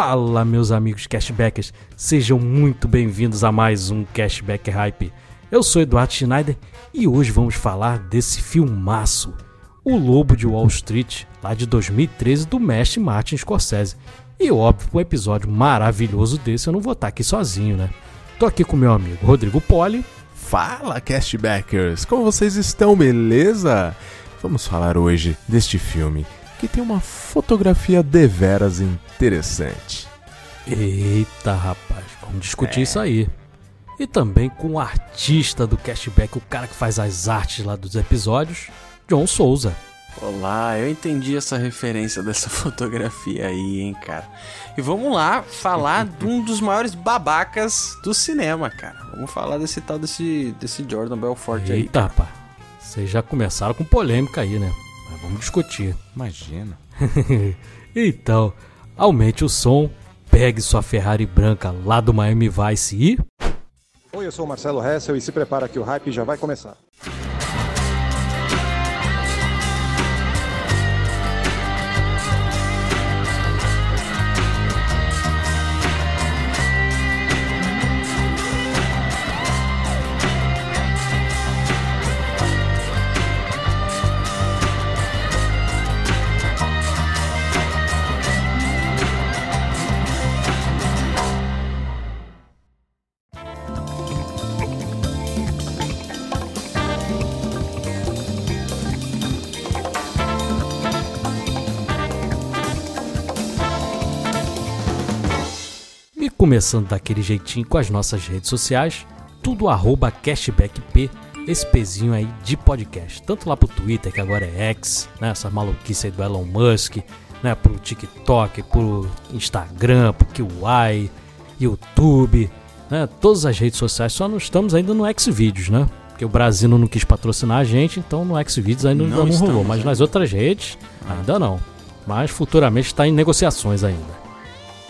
Fala, meus amigos cashbackers, sejam muito bem-vindos a mais um Cashback Hype. Eu sou Eduardo Schneider e hoje vamos falar desse filmaço, O Lobo de Wall Street, lá de 2013 do mestre Martin Scorsese. E óbvio, um episódio maravilhoso desse eu não vou estar aqui sozinho, né? Tô aqui com meu amigo Rodrigo Poli. Fala, Cashbackers! Como vocês estão, beleza? Vamos falar hoje deste filme que tem uma fotografia deveras interessante. Eita, rapaz, vamos discutir isso aí. E também com o artista do Cashback, o cara que faz as artes lá dos episódios, John Souza. Olá, eu entendi essa referência dessa fotografia aí, hein, cara. E vamos lá falar de um dos maiores babacas do cinema, cara. Vamos falar desse tal desse, desse Jordan Belfort aí. Eita, rapaz, vocês já começaram com polêmica aí, né? Mas vamos discutir. Imagina. então, aumente o som, pegue sua Ferrari branca lá do Miami Vice e. Oi, eu sou o Marcelo Hessel e se prepara que o hype já vai começar. Começando daquele jeitinho com as nossas redes sociais, tudo arroba cashbackp, esse pezinho aí de podcast. Tanto lá pro Twitter, que agora é X, né? Essa maluquice aí do Elon Musk, né? Pro TikTok, pro Instagram, pro QI, YouTube, né? Todas as redes sociais, só não estamos ainda no Xvideos, né? Porque o Brasil não quis patrocinar a gente, então no Xvideos ainda não, Não rolou. Mas nas outras redes, ainda não. Mas futuramente está em negociações ainda.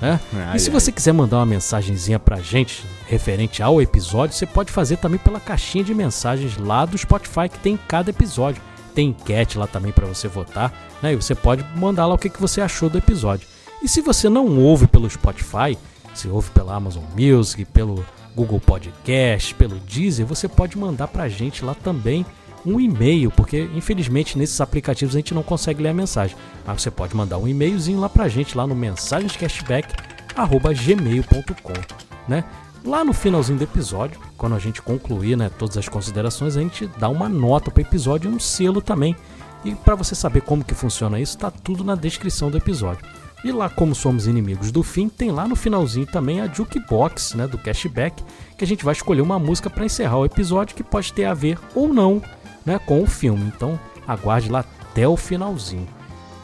Né? Ai, e se ai. você quiser mandar uma mensagenzinha pra gente referente ao episódio, você pode fazer também pela caixinha de mensagens lá do Spotify que tem em cada episódio. Tem enquete lá também pra você votar, né? E você pode mandar lá o que, que você achou do episódio. E se você não ouve pelo Spotify, se ouve pela Amazon Music, pelo Google Podcast, pelo Deezer, você pode mandar pra gente lá também um e-mail, porque infelizmente nesses aplicativos a gente não consegue ler a mensagem. Mas você pode mandar um e-mailzinho lá pra gente lá no mensagenscashback@gmail.com, né? Lá no finalzinho do episódio, quando a gente concluir, né, todas as considerações, a gente dá uma nota pro episódio e um selo também. E para você saber como que funciona isso, tá tudo na descrição do episódio. E lá, como somos inimigos do fim, tem lá no finalzinho também a jukebox, né, do cashback, que a gente vai escolher uma música para encerrar o episódio que pode ter a ver ou não, né, com o filme. Então, aguarde lá até o finalzinho.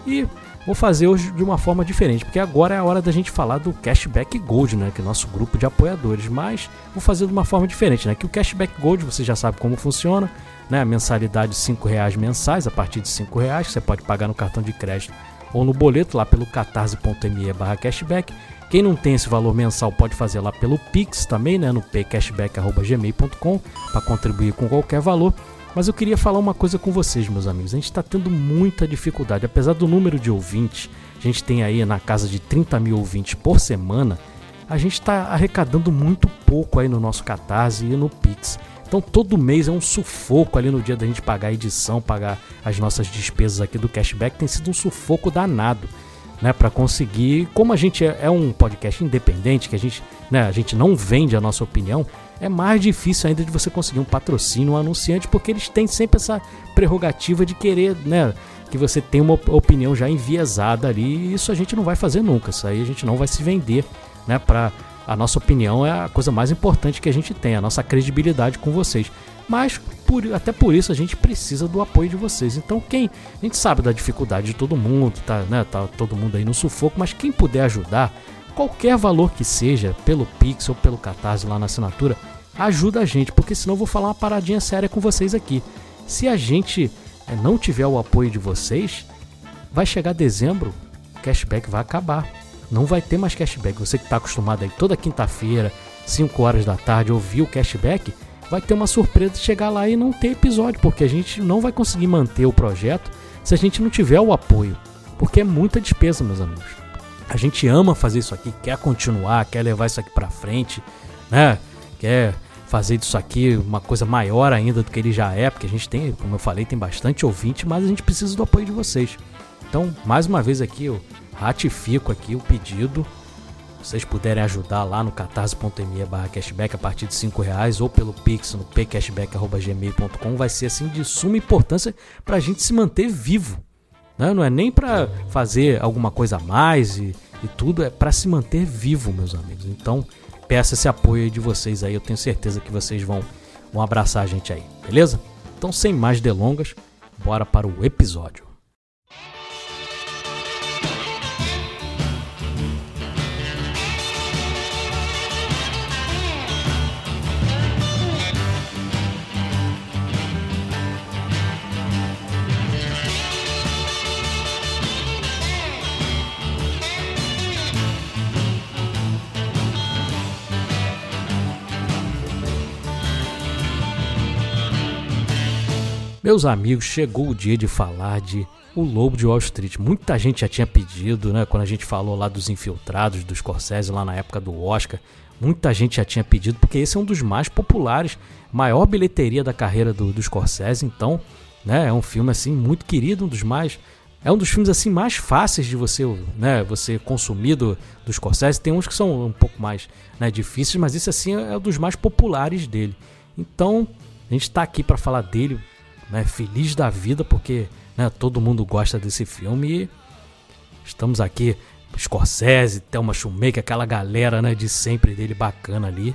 E vou fazer hoje de uma forma diferente, porque agora é a hora da gente falar do Cashback Gold, né, que é nosso grupo de apoiadores, mas vou fazer de uma forma diferente, né, que o Cashback Gold você já sabe como funciona, né, a mensalidade de 5 reais mensais, a partir de 5 reais, que você pode pagar no cartão de crédito ou no boleto lá pelo catarse.me barra cashback. Quem não tem esse valor mensal pode fazer lá pelo Pix também, né, no pcashback.gmail.com para contribuir com qualquer valor. Mas eu queria falar uma coisa com vocês, meus amigos. A gente está tendo muita dificuldade, apesar do número de ouvintes, a gente tem aí na casa de 30 mil ouvintes por semana. A gente está arrecadando muito pouco aí no nosso Catarse e no Pix. Então todo mês é um sufoco ali no dia da gente pagar a edição, pagar as nossas despesas aqui do cashback, tem sido um sufoco danado. né, para conseguir, como a gente é, é, um podcast independente, que a gente, né, a gente não vende a nossa opinião, é mais difícil ainda de você conseguir um patrocínio, um anunciante, porque eles têm sempre essa prerrogativa de querer, né, que você tenha uma opinião já enviesada ali, e isso a gente não vai fazer nunca, isso aí a gente não vai se vender, né, para a nossa opinião é a coisa mais importante que a gente tem, a nossa credibilidade com vocês. Mas por, até por isso a gente precisa do apoio de vocês. Então quem a gente sabe da dificuldade de todo mundo, tá, né, tá todo mundo aí no sufoco, mas quem puder ajudar, qualquer valor que seja, pelo Pix ou pelo Catarse lá na assinatura, ajuda a gente, porque senão eu vou falar uma paradinha séria com vocês aqui. Se a gente é, não tiver o apoio de vocês, vai chegar dezembro, o cashback vai acabar. Não vai ter mais cashback. Você que está acostumado aí toda quinta-feira, 5 horas da tarde, ouvir o cashback, vai ter uma surpresa de chegar lá e não ter episódio, porque a gente não vai conseguir manter o projeto se a gente não tiver o apoio, porque é muita despesa, meus amigos. A gente ama fazer isso aqui, quer continuar, quer levar isso aqui para frente, né? Quer fazer disso aqui uma coisa maior ainda do que ele já é, porque a gente tem, como eu falei, tem bastante ouvinte, mas a gente precisa do apoio de vocês. Então, mais uma vez aqui, eu ratifico aqui o pedido vocês puderem ajudar lá no catarse.me barra cashback a partir de 5 reais ou pelo pix no pcashback.gmail.com vai ser assim de suma importância para a gente se manter vivo. Né? Não é nem para fazer alguma coisa a mais e, e tudo, é para se manter vivo, meus amigos. Então, peço esse apoio de vocês aí, eu tenho certeza que vocês vão, vão abraçar a gente aí, beleza? Então, sem mais delongas, bora para o episódio. Meus amigos, chegou o dia de falar de O Lobo de Wall Street. Muita gente já tinha pedido, né? Quando a gente falou lá dos infiltrados, dos Scorsese lá na época do Oscar. Muita gente já tinha pedido, porque esse é um dos mais populares, maior bilheteria da carreira do, do Scorsese. Então, né? É um filme assim muito querido, um dos mais é um dos filmes assim mais fáceis de você, né, você consumir do, do Scorsese. Tem uns que são um pouco mais né, difíceis, mas esse assim é um dos mais populares dele. Então, a gente está aqui para falar dele, né, feliz da vida porque né, todo mundo gosta desse filme e estamos aqui, Scorsese, Thelma Schumacher, aquela galera né, de sempre dele bacana ali.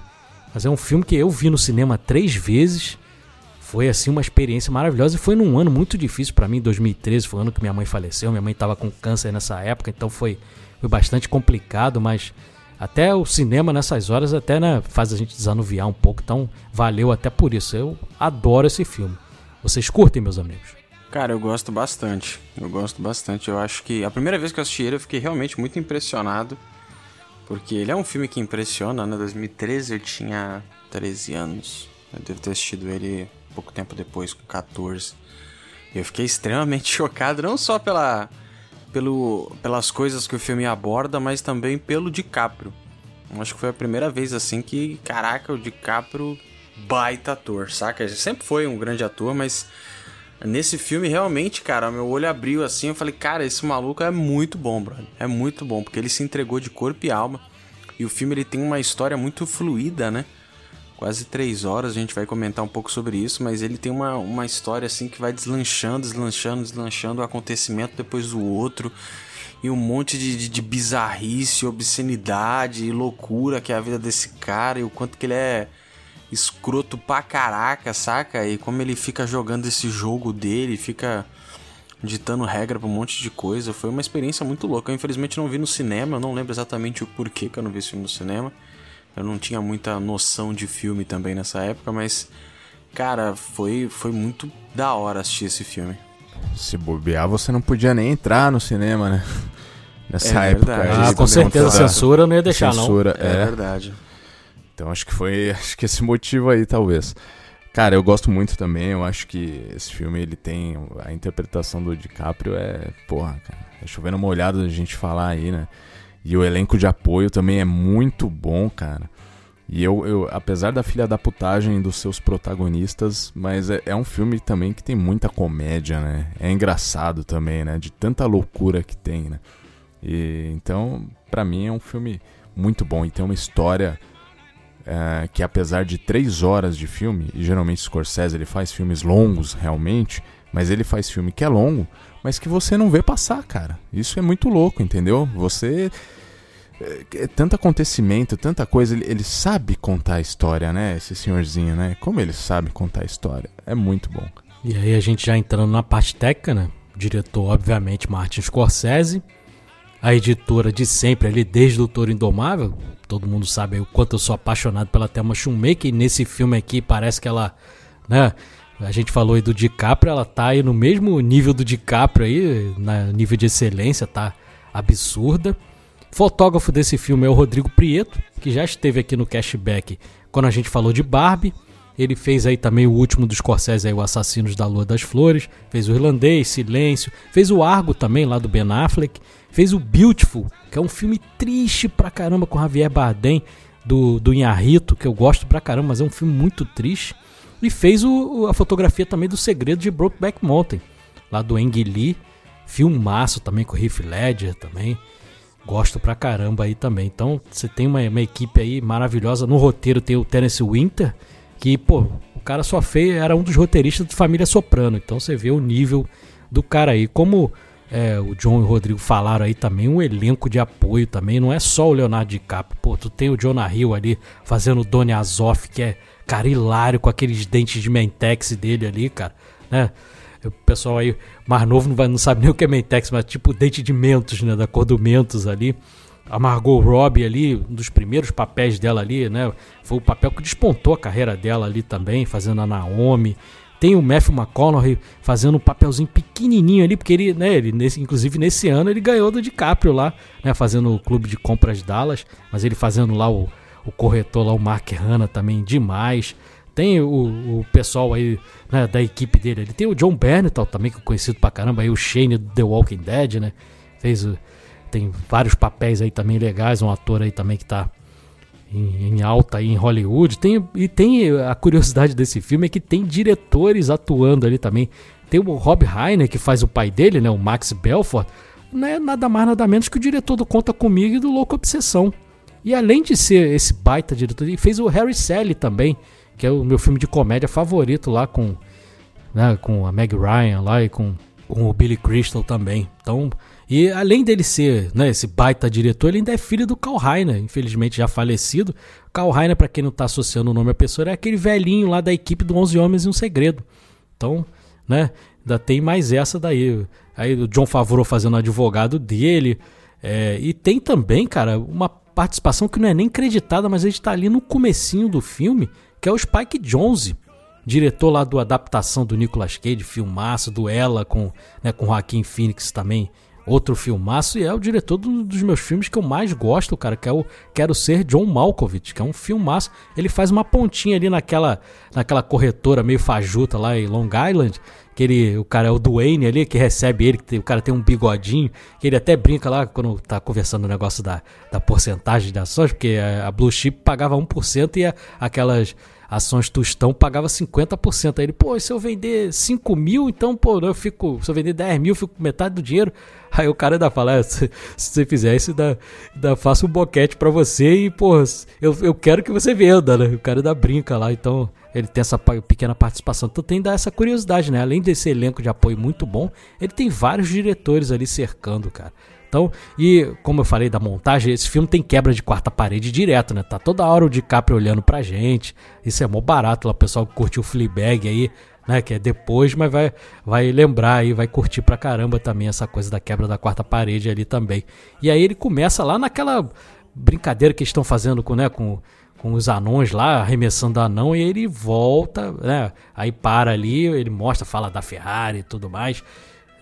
Mas é um filme que eu vi no cinema três vezes. Foi assim uma experiência maravilhosa e foi num ano muito difícil para mim, 2013, foi o ano que minha mãe faleceu. Minha mãe estava com câncer nessa época, então foi, foi bastante complicado, mas até o cinema nessas horas até né, faz a gente desanuviar um pouco, então valeu até por isso. Eu adoro esse filme. Vocês curtem, meus amigos? Cara, eu gosto bastante. Eu gosto bastante. Eu acho que a primeira vez que eu assisti ele, eu fiquei realmente muito impressionado. Porque ele é um filme que impressiona, né? 2013 eu tinha 13 anos. Eu devo ter assistido ele pouco tempo depois, com 14. Eu fiquei extremamente chocado, não só pela, pelo, pelas coisas que o filme aborda, mas também pelo DiCaprio. Eu acho que foi a primeira vez assim que, caraca, o DiCaprio baita ator, saca? Ele sempre foi um grande ator, mas nesse filme realmente, cara, meu olho abriu assim, eu falei, cara, esse maluco é muito bom, brother. É muito bom, porque ele se entregou de corpo e alma. E o filme ele tem uma história muito fluida, né? Quase três horas, a gente vai comentar um pouco sobre isso, mas ele tem uma, uma história assim que vai deslanchando, deslanchando, deslanchando, um acontecimento depois do outro e um monte de, de, de, bizarrice, obscenidade e loucura que é a vida desse cara e o quanto que ele é escroto pra caraca, saca? E como ele fica jogando esse jogo dele, fica ditando regra pra um monte de coisa. Foi uma experiência muito louca. Eu infelizmente não vi no cinema, eu não lembro exatamente o porquê que eu não vi esse filme no cinema. Eu não tinha muita noção de filme também nessa época, mas cara, foi, foi muito da hora assistir esse filme. Se bobear, você não podia nem entrar no cinema, né? Nessa é época. Ah, com certeza, censura não ia deixar, censura, não. É, é verdade. Então acho que foi acho que esse motivo aí, talvez. Cara, eu gosto muito também. Eu acho que esse filme ele tem. A interpretação do DiCaprio é. Porra, cara. É chovendo uma olhada da gente falar aí, né? E o elenco de apoio também é muito bom, cara. E eu, eu apesar da filha da putagem dos seus protagonistas, mas é, é, um filme também que tem muita comédia, né? É engraçado também, né? De tanta loucura que tem, né? E, então, para mim é um filme muito bom e tem uma história é, que apesar de três horas de filme, e geralmente Scorsese ele faz filmes longos realmente, mas ele faz filme que é longo, mas que você não vê passar, cara. Isso é muito louco, entendeu? Você é, é tanto acontecimento, tanta coisa, ele, ele, sabe contar a história, né? Esse senhorzinho, né? Como ele sabe contar a história. É muito bom. E aí a gente já entrando na parte técnica, né? Diretor, obviamente, Martin Scorsese. A editora de sempre ali, desde o Toro Indomável. Todo mundo sabe o quanto eu sou apaixonado pela Thelma Schumacher. E nesse filme aqui parece que ela, né? A gente falou aí do DiCaprio, ela tá aí no mesmo nível do DiCaprio aí, na nível de excelência, tá absurda. Fotógrafo desse filme é o Rodrigo Prieto, que já esteve aqui no Cashback quando a gente falou de Barbie. Ele fez aí também o último dos Scorsese, aí, o Assassinos da Lua das Flores. Fez o Irlandês, Silêncio. Fez o Argo também, lá do Ben Affleck. Fez o Beautiful, que é um filme triste pra caramba com Javier Bardem, do, do Inharrito, que eu gosto pra caramba, mas é um filme muito triste. E fez o, a fotografia também do Segredo de Brokeback Mountain, lá do Ang Lee. Filmaço também com o Heath Ledger também. Gosto pra caramba aí também. Então você tem uma, uma, equipe aí maravilhosa. No roteiro tem o Terence Winter, que, pô, o cara só fez, era um dos roteiristas de Família Soprano. Então você vê o nível do cara aí. Como é, o John e o Rodrigo falaram aí também, um elenco de apoio também. Não é só o Leonardo DiCaprio. Pô, tu tem o Jonah Hill ali fazendo o Donny Azoff, que é, cara, hilário com aqueles dentes de Mentex dele ali, cara, né? O pessoal aí mais novo não, vai, não sabe nem o que é Mentex, mas tipo dente de Mentos, né? Da cor do Mentos ali. A Margot Robbie ali, um dos primeiros papéis dela ali, né? Foi o papel que despontou a carreira dela ali também, fazendo a Naomi. Tem o Matthew McConaughey fazendo um papelzinho pequenininho ali, porque ele, né, ele nesse, inclusive nesse ano ele ganhou do DiCaprio lá, né, fazendo o clube de compras Dallas, mas ele fazendo lá o, o corretor lá, o Mark Hanna também demais. Tem o, o pessoal aí né, da equipe dele. Ele tem o John Bernthal também, que é conhecido pra caramba, aí o Shane do The Walking Dead, né? Fez tem vários papéis aí também legais, um ator aí também que tá em, em, alta aí em Hollywood. Tem, e tem a curiosidade desse filme é que tem diretores atuando ali também. Tem o Rob Reiner, que faz o pai dele, né, o Max Belfort. Não é nada mais nada menos que o diretor do Conta Comigo e do Louco Obsessão. E além de ser esse baita diretor, ele fez o Harry Sally também, que é o meu filme de comédia favorito lá com, né, com a Meg Ryan lá e com, com o Billy Crystal também. Então, e além dele ser né, esse baita diretor, ele ainda é filho do Karl Reiner, infelizmente já falecido. Karl Reiner, para quem não está associando o nome à pessoa, é aquele velhinho lá da equipe do 11 Homens e um Segredo. Então, né, ainda tem mais essa daí. Aí o John Favreau fazendo advogado dele. É, e tem também, cara, uma participação que não é nem creditada, mas ele está ali no comecinho do filme, que é o Spike Jonze, diretor lá do adaptação do Nicolas Cage, filmaço, do Ela com, né, com Joaquim Phoenix também, outro filmaço, e é o diretor do, dos meus filmes que eu mais gosto, cara, que é o Quero Ser John Malkovich, que é um filmaço. Ele faz uma pontinha ali naquela, naquela corretora meio fajuta lá em Long Island, que ele, o cara é o Dwayne ali, que recebe ele, que tem, o cara tem um bigodinho, que ele até brinca lá quando tá conversando o negócio da, da porcentagem de ações, porque a, a Blue Chip pagava 1% e a, aquelas ações Tostão pagava 50%. Aí ele, pô, se eu vender 5 mil, então, pô, eu fico, se eu vender 10 mil, eu fico com metade do dinheiro. Aí o cara ainda fala, é, se, se, você fizer isso, dá, dá, faço um boquete para você e, pô, eu, eu quero que você venda, né? O cara ainda brinca lá, então ele tem essa pequena participação. Então tem essa curiosidade, né? Além desse elenco de apoio muito bom, ele tem vários diretores ali cercando, cara. Então, e como eu falei da montagem, esse filme tem quebra de quarta parede direto, né? Tá toda hora o DiCaprio olhando pra gente. Isso é mó barato lá, o pessoal que curtiu o Fleabag aí, né? Que é depois, mas vai, vai lembrar aí, vai curtir pra caramba também essa coisa da quebra da quarta parede ali também. E aí ele começa lá naquela brincadeira que estão fazendo com, né? Com com os anões lá, arremessando anão, e ele volta, né? Aí para ali, ele mostra, fala da Ferrari e tudo mais,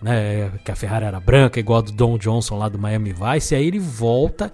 né? Que a Ferrari era branca, igual a do Don Johnson lá do Miami Vice, e aí ele volta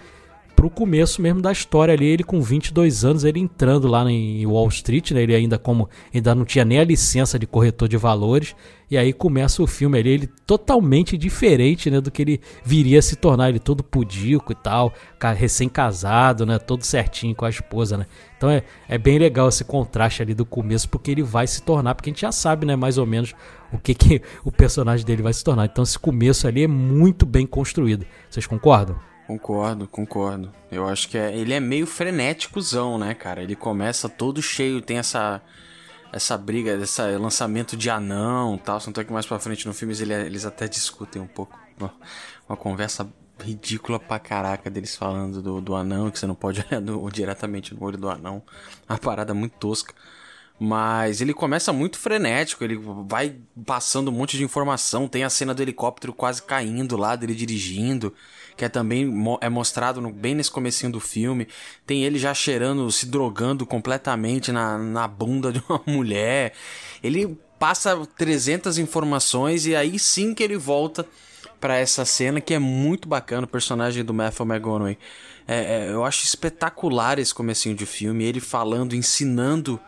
pro começo mesmo da história ali, ele com 22 anos, ele entrando lá em Wall Street, né? Ele ainda como ainda não tinha nem a licença de corretor de valores, e aí começa o filme ali, ele totalmente diferente, né, do que ele viria a se tornar, ele todo pudico e tal, recém-casado, né, todo certinho com a esposa, né? Então é, é bem legal esse contraste ali do começo, porque ele vai se tornar, porque a gente já sabe, né, mais ou menos o que, que o personagem dele vai se tornar. Então esse começo ali é muito bem construído. Vocês concordam? Concordo, concordo. Eu acho que é, ele é meio frenéticozão, né, cara? Ele começa todo cheio, tem essa essa briga, esse lançamento de anão tal. Tanto é que mais pra frente no filme ele, eles até discutem um pouco. Uma, uma, conversa ridícula pra caraca deles falando do, do anão, que você não pode olhar diretamente no olho do anão. Uma parada muito tosca. Mas ele começa muito frenético, ele vai passando um monte de informação. Tem a cena do helicóptero quase caindo lá, dele dirigindo que é também é mostrado no, bem nesse comecinho do filme. Tem ele já cheirando, se drogando completamente na, na bunda de uma mulher. Ele passa 300 informações e aí sim que ele volta para essa cena que é muito bacana, o personagem do Matthew McConaughey. É, é, eu acho espetacular esse comecinho de filme, ele falando, ensinando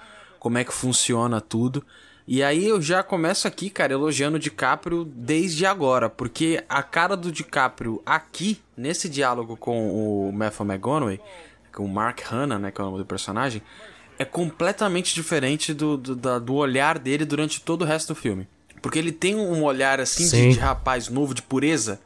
como é que funciona tudo. E aí eu já começo aqui, cara, elogiando o DiCaprio desde agora, porque a cara do DiCaprio aqui, nesse diálogo com o Matthew McConaughey, com o Mark Hanna, né, que é o nome do personagem, é completamente diferente do, do, do olhar dele durante todo o resto do filme. Porque ele tem um olhar assim de, de, rapaz novo, de pureza,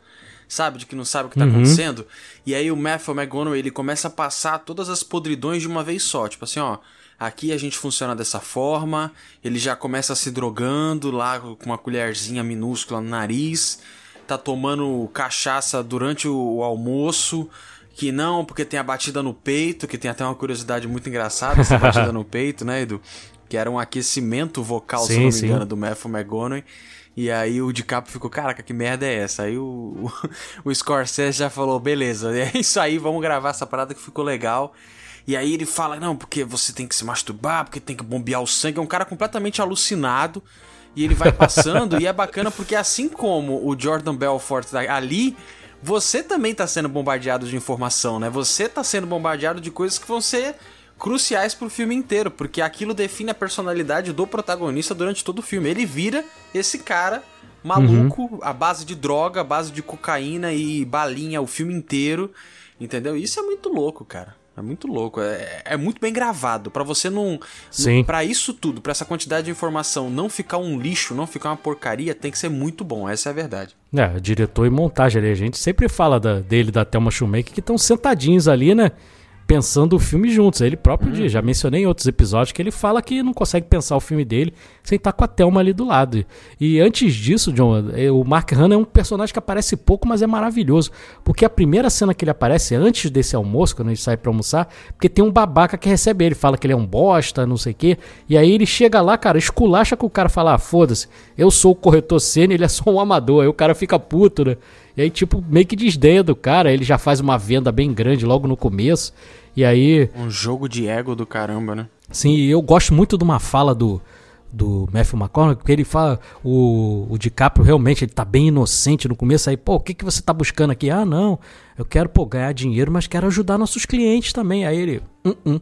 sabe? De que não sabe o que tá uhum. acontecendo. E aí o Matthew McConaughey, ele começa a passar todas as podridões de uma vez só. Tipo assim, ó aqui a gente funciona dessa forma, ele já começa se drogando lá com uma colherzinha minúscula no nariz, tá tomando cachaça durante o almoço, que não, porque tem a batida no peito, que tem até uma curiosidade muito engraçada essa batida no peito, né, Edu? Que era um aquecimento vocal, sim, se não me engano, do Matthew McGonaghy. E aí o DiCaprio ficou, caraca, que merda é essa? Aí o, o, o Scorsese já falou, beleza, é isso aí, vamos gravar essa parada que ficou legal. E aí ele fala, não, porque você tem que se masturbar, porque tem que bombear o sangue. É um cara completamente alucinado. E ele vai passando, e é bacana porque assim como o Jordan Belfort tá ali, você também tá sendo bombardeado de informação, né? Você tá sendo bombardeado de coisas que vão ser cruciais pro filme inteiro, porque aquilo define a personalidade do protagonista durante todo o filme. Ele vira esse cara maluco, uhum. a base de droga, a base de cocaína e balinha o filme inteiro, entendeu? Isso é muito louco, cara. É muito louco, é, é muito bem gravado. para você não. Sim. para isso tudo, para essa quantidade de informação não ficar um lixo, não ficar uma porcaria, tem que ser muito bom, essa é a verdade. É, diretor e montagem ali. A gente sempre fala da, dele, da Thelma Schumacher, que estão sentadinhos ali, né? Pensando o filme juntos. Ele próprio uhum. já mencionei em outros episódios que ele fala que não consegue pensar o filme dele sem estar com a Thelma ali do lado. E antes disso, John, é, o Mark Hanna é um personagem que aparece pouco, mas é maravilhoso. Porque a primeira cena que ele aparece é antes desse almoço, quando ele sai para almoçar, porque tem um babaca que recebe ele, fala que ele é um bosta, não sei o quê. E aí ele chega lá, cara, esculacha com o cara fala: ah, foda-se, eu sou o corretor cena, ele é só um amador. Aí o cara fica puto, né? E aí, tipo, meio que desdenha do cara, ele já faz uma venda bem grande logo no começo. E aí. Um jogo de ego do caramba, né? Sim, eu gosto muito de uma fala do, do Matthew McConaughey, porque ele fala, o, o DiCaprio realmente ele tá bem inocente no começo, aí, pô, o que, que você tá buscando aqui? Ah, não, eu quero, pô, ganhar dinheiro, mas quero ajudar nossos clientes também. Aí ele, hum, hum,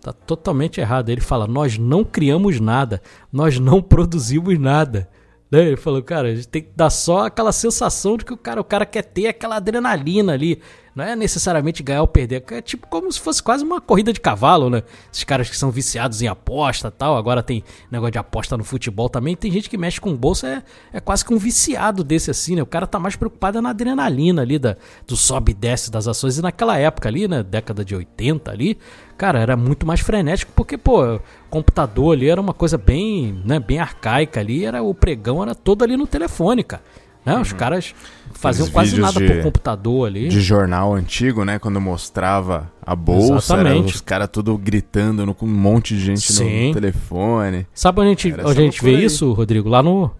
tá totalmente errado. Ele fala, nós não criamos nada, nós não produzimos nada. Né? Ele falou, cara, a gente tem que dar só aquela sensação de que o cara, o cara quer ter aquela adrenalina ali. Não é necessariamente ganhar ou perder. É tipo como se fosse quase uma corrida de cavalo, né? Esses caras que são viciados em aposta tal. Agora tem negócio de aposta no futebol também. Tem gente que mexe com bolsa, é, é quase que um viciado desse assim, né? O cara tá mais preocupado na adrenalina ali, da, do sobe e desce das ações. E naquela época ali, né? Década de 80 ali, cara, era muito mais frenético, porque, pô, computador ali era uma coisa bem, né, bem arcaica ali, era o pregão era todo ali no telefone, cara. Né? Uhum. Os caras faziam quase nada de, por computador ali. De jornal antigo, né? Quando mostrava a bolsa, os caras tudo gritando com um monte de gente Sim. no telefone. Sabe onde a gente, onde a gente vê aí. isso, Rodrigo? Lá no,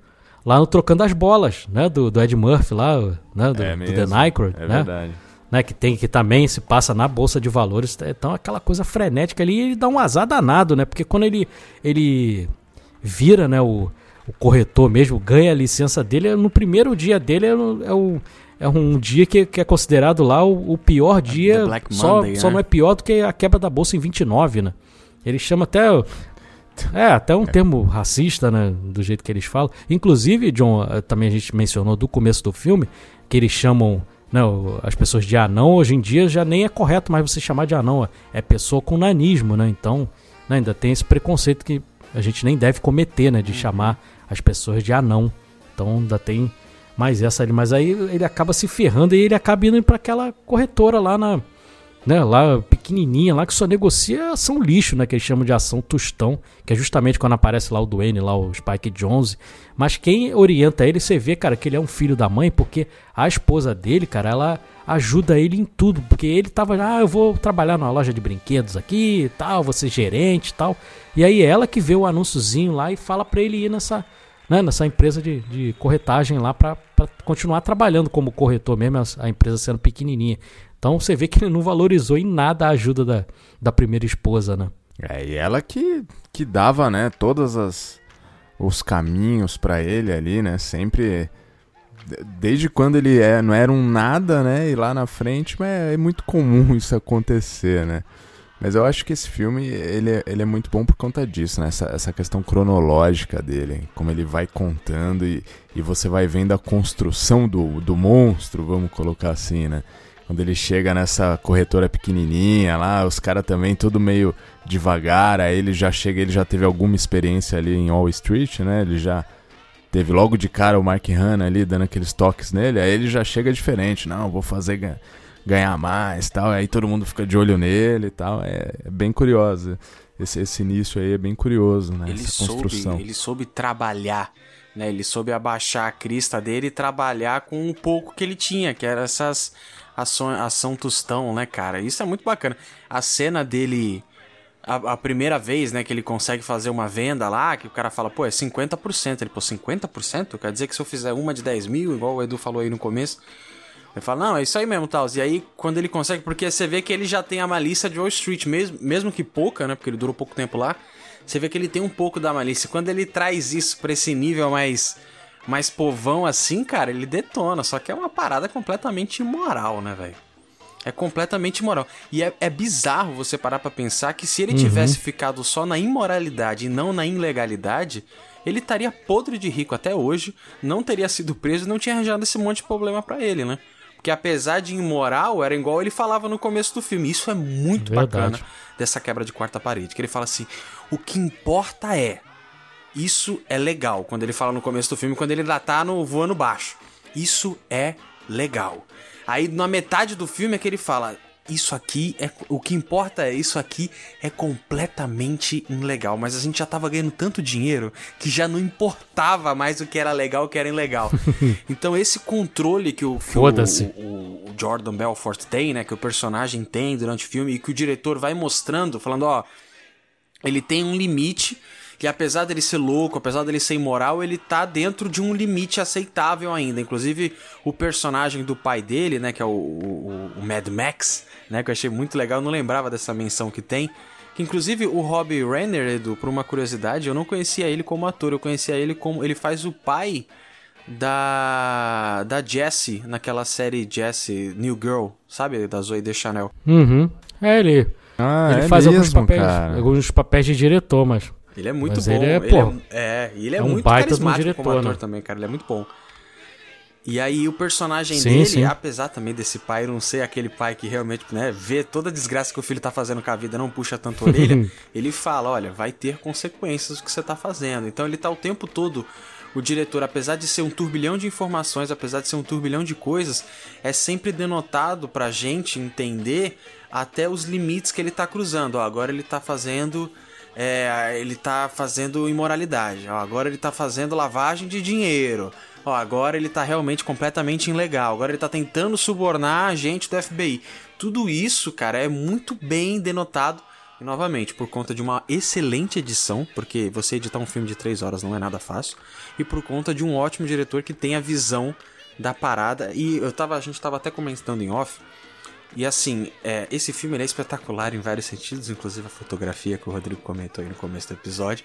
lá no Trocando as Bolas, né? Do, do Ed Murphy lá, né? Do, é do The Nycrod, é né? verdade. Né, que tem que também se passa na bolsa de valores, então aquela coisa frenética ali, ele dá um azar danado, né? Porque quando ele ele vira, né, o o corretor mesmo ganha a licença dele, no primeiro dia dele é, o, é, o, é um dia que, que, é considerado lá o, o pior dia. só, Monday, só né? não é pior do que a quebra da bolsa em 29, né? Ele chama até. É, até um termo racista, né? Do jeito que eles falam. Inclusive, John, eh, também a gente mencionou do começo do filme, que eles chamam não, né, as pessoas de anão, hoje em dia já nem é correto mais você chamar de anão, é pessoa com nanismo, né? Então, né, ainda tem esse preconceito que a gente nem deve cometer, né? De uhum. chamar as pessoas de anão. Então ainda tem mais essa ali. Mas aí ele acaba se ferrando e ele acaba indo para aquela corretora lá na. Né, lá pequenininha, lá que só negocia ação lixo, né, que eles chamam de ação tostão, que é justamente quando aparece lá o Dwayne, lá o Spike Jones. Mas quem orienta ele, você vê, cara, que ele é um filho da mãe, porque a esposa dele, cara, ela ajuda ele em tudo, porque ele tava, ah, eu vou trabalhar numa loja de brinquedos aqui tal, vou ser gerente tal. E aí ela que vê o anúnciozinho lá e fala para ele ir nessa, né, nessa empresa de, de corretagem lá para continuar trabalhando como corretor mesmo, a empresa sendo pequenininha. Então você vê que ele não valorizou em nada a ajuda da, da primeira esposa, né? É, e ela que, que dava, né, todas as os caminhos para ele ali, né, sempre desde quando ele é, não era um nada, né? E lá na frente, mas é, muito comum isso acontecer, né? Mas eu acho que esse filme ele é, ele é muito bom por conta disso, né? Essa, essa questão cronológica dele, como ele vai contando e, e você vai vendo a construção do, do monstro, vamos colocar assim, né? Quando ele chega nessa corretora pequenininha lá, os caras também tudo meio devagar, aí ele já chega, ele já teve alguma experiência ali em Wall Street, né? Ele já teve logo de cara o Mark Hanna ali dando aqueles toques nele, aí ele já chega diferente, não, vou fazer ganhar mais tal, aí todo mundo fica de olho nele e tal, é, é bem curioso. Esse, esse início aí é bem curioso, né? Ele Essa construção. Soube, ele soube trabalhar, né? Ele soube abaixar a crista dele e trabalhar com um pouco que ele tinha, que era essas ação, ação tostão, né, cara? Isso é muito bacana. A cena dele a, a, primeira vez, né, que ele consegue fazer uma venda lá, que o cara fala, pô, é 50%. Ele, pô, 50%? Quer dizer que se eu fizer uma de 10 mil, igual o Edu falou aí no começo, ele fala, não, é isso aí mesmo, tal. E aí, quando ele consegue, porque você vê que ele já tem a malícia de Wall Street, mesmo, mesmo que pouca, né, porque ele durou pouco tempo lá, você vê que ele tem um pouco da malícia. Quando ele traz isso pra esse nível mais, mais povão assim, cara, ele detona. Só que é uma parada completamente imoral, né, velho? É completamente imoral. E é, é bizarro você parar para pensar que se ele uhum. tivesse ficado só na imoralidade e não na ilegalidade, ele estaria podre de rico até hoje, não teria sido preso e não tinha arranjado esse monte de problema para ele, né? Porque apesar de imoral, era igual ele falava no começo do filme. Isso é muito bacana dessa quebra de quarta parede. Que ele fala assim: o que importa é. Isso é legal. Quando ele fala no começo do filme, quando ele ainda tá no voando baixo. Isso é legal. Aí na metade do filme é que ele fala: isso aqui é o que importa é isso aqui é completamente ilegal, mas a gente já tava ganhando tanto dinheiro que já não importava mais o que era legal, o que era ilegal. então esse controle que o que o, o, o, Jordan Belfort tem, né, que o personagem tem durante o filme e que o diretor vai mostrando, falando, ó, ele tem um limite que apesar dele ser louco, apesar dele ser imoral, ele tá dentro de um limite aceitável ainda. Inclusive, o personagem do pai dele, né, que é o, o, o Mad Max, né, que eu achei muito legal, eu não lembrava dessa menção que tem. Que inclusive o Rob Renner, Edu, por uma curiosidade, eu não conhecia ele como ator, eu conhecia ele como. Ele faz o pai da. da Jessie naquela série Jessie New Girl, sabe? Da Zoe Deschanel. Uhum. É ele. Ah, ele é faz mesmo, alguns, papéis, alguns papéis de diretor, mas. Ele é muito Mas bom. Ele é, ele é, é, ele é, é um muito carismático diretor, como ator né? também, cara. Ele é muito bom. E aí o personagem sim, dele, sim. apesar também desse pai não ser aquele pai que realmente, né, vê toda a desgraça que o filho tá fazendo com a vida, não puxa tanto a orelha, ele fala, olha, vai ter consequências do que você tá fazendo. Então ele tá o tempo todo o diretor, apesar de ser um turbilhão de informações, apesar de ser um turbilhão de coisas, é sempre denotado pra gente entender até os limites que ele tá cruzando. Ó, agora ele tá fazendo é, ele tá fazendo imoralidade. Ó, agora ele tá fazendo lavagem de dinheiro. Ó, agora ele tá realmente completamente ilegal. Agora ele tá tentando subornar a gente do FBI. Tudo isso, cara, é muito bem denotado. E novamente, por conta de uma excelente edição, porque você editar um filme de 3 horas não é nada fácil, e por conta de um ótimo diretor que tem a visão da parada. E eu tava, a gente tava até comentando em off e assim, é, esse filme é espetacular em vários sentidos, inclusive a fotografia que o Rodrigo comentou aí no começo do episódio.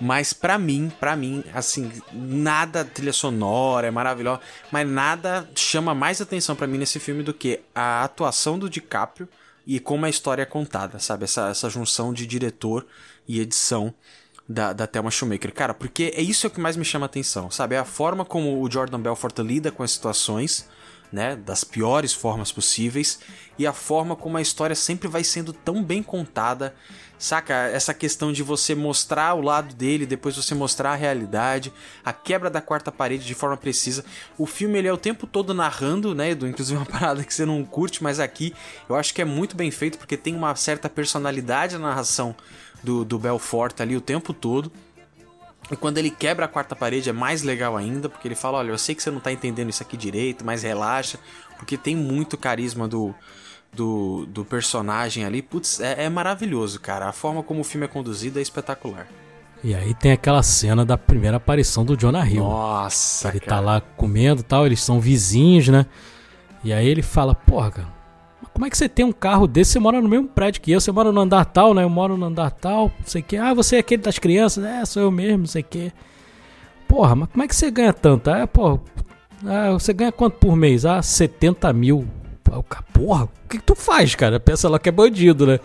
Mas pra mim, pra mim, assim, nada trilha sonora é maravilhosa, mas nada chama mais atenção pra mim nesse filme do que a atuação do DiCaprio e como a história é contada, sabe? Essa, essa junção de diretor e edição da, da Thelma Shoemaker. Cara, porque é isso que mais me chama atenção, sabe? É a forma como o Jordan Belfort lida com as situações, né? Das piores formas possíveis e a forma como a história sempre vai sendo tão bem contada Saca? Essa questão de você mostrar o lado dele, depois você mostrar a realidade, a quebra da quarta parede de forma precisa. O filme ele é o tempo todo narrando, né, Edu? Inclusive uma parada que você não curte, mas aqui eu acho que é muito bem feito porque tem uma certa personalidade na narração do, do Belfort ali o tempo todo. E quando ele quebra a quarta parede é mais legal ainda, porque ele fala: Olha, eu sei que você não tá entendendo isso aqui direito, mas relaxa, porque tem muito carisma do, do, do personagem ali, putz, é, é maravilhoso, cara. A forma como o filme é conduzido é espetacular. E aí tem aquela cena da primeira aparição do Jonah Hill. Nossa, Ele tá cara. tá lá comendo e tal, eles são vizinhos, né? E aí ele fala, porra, cara, como é que você tem um carro desse? Você mora no mesmo prédio que eu, você mora no andar tal, né? Eu moro no andar tal, não sei o que. Ah, você é aquele das crianças? É, sou eu mesmo, não sei o que. Porra, mas como é que você ganha tanto? Ah, porra, ah, você ganha quanto por mês? Ah, 70 mil. Porra, o que, que tu faz, cara? Pensa lá que é bandido, né?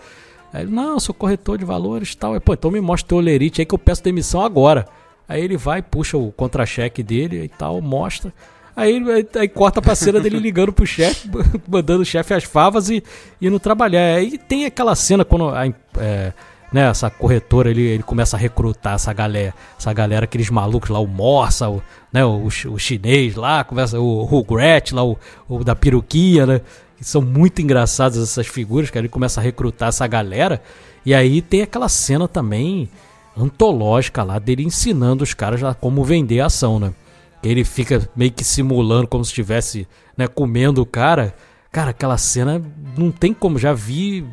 Aí ele, não, sou corretor de valores e tal. Aí, pô, então me mostra teu olerite aí que eu peço demissão agora. Aí ele vai, puxa o contra-cheque dele e tal, mostra. Aí, aí, aí corta pra cena dele ligando pro chefe, mandando o chefe as favas e indo trabalhar. Aí tem aquela cena quando a, é, né, essa corretora ele, ele começa a recrutar essa galera, essa galera, aqueles malucos lá, o Morsa, o, né, o, o chinês lá, começa o Rugrat lá, o, o da peruquinha, né? Que são muito engraçadas essas figuras, que ele começa a recrutar essa galera. E aí tem aquela cena também antológica lá dele ensinando os caras lá como vender a ação, né? Ele fica meio que simulando como se estivesse né, comendo o cara. Cara, aquela cena não tem como. Já vi,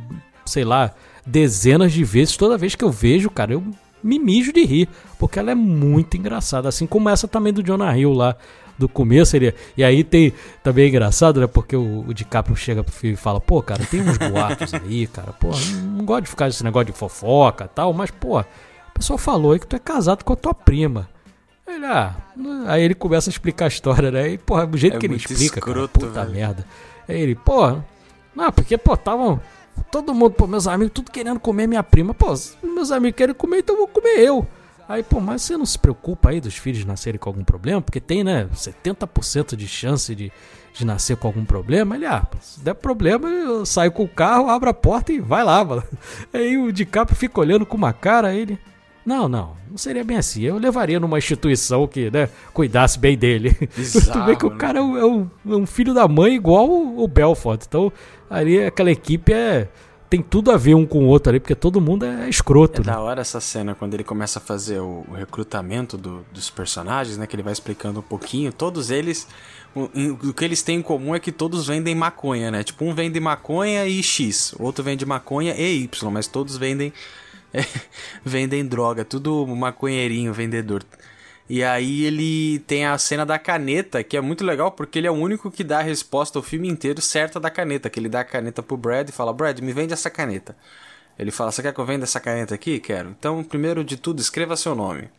sei lá, dezenas de vezes. Toda vez que eu vejo, cara, eu me mijo de rir. Porque ela é muito engraçada. Assim como essa também do Jonah Hill lá do começo. Ele, e aí tem também é engraçado, né? Porque o, o DiCaprio chega pro filho e fala: pô, cara, tem uns boatos aí, cara. Pô, não, não gosto de ficar nesse negócio de fofoca e tal. Mas, pô, o pessoal falou aí que tu é casado com a tua prima. Ele, ah, aí ele começa a explicar a história, né? E, porra, do jeito É que ele explica, escroto, cara, puta velho. merda. Aí ele, pô, não, porque, pô, estavam todo mundo, pô, meus amigos, tudo querendo comer minha prima. Pô, se meus amigos querem comer, então eu vou comer eu. Aí, pô, mas você não se preocupa aí dos filhos nascerem com algum problema? Porque tem, né, 70% de chance de, de nascer com algum problema. Ele, ah, se der problema, eu saio com o carro, abro a porta e vai lá, mano. Aí o DiCaprio fica olhando com uma cara, aí ele... Não, não, não seria bem assim. Eu levaria numa instituição que, né, cuidasse bem dele. tu vê que o né? cara é um, é um- é um filho da mãe igual o, Belfort. Então, ali aquela equipe é tem tudo a ver um com o outro ali, porque todo mundo é escroto, É né? da hora essa cena quando ele começa a fazer o, o recrutamento do- dos personagens, né? Que ele vai explicando um pouquinho. Todos eles. O, o que eles têm em comum é que todos vendem maconha, né? Tipo, um vende maconha e X, o outro vende maconha e Y, mas todos vendem. vendem droga, tudo maconheirinho, vendedor. E aí ele tem a cena da caneta, que é muito legal porque ele é o único que dá a resposta ao filme inteiro certa da caneta, que ele dá a caneta pro Brad e fala: "Brad, me vende essa caneta". Ele fala: "Você quer que eu venda essa caneta aqui?" Quero. Então, primeiro de tudo, escreva seu nome.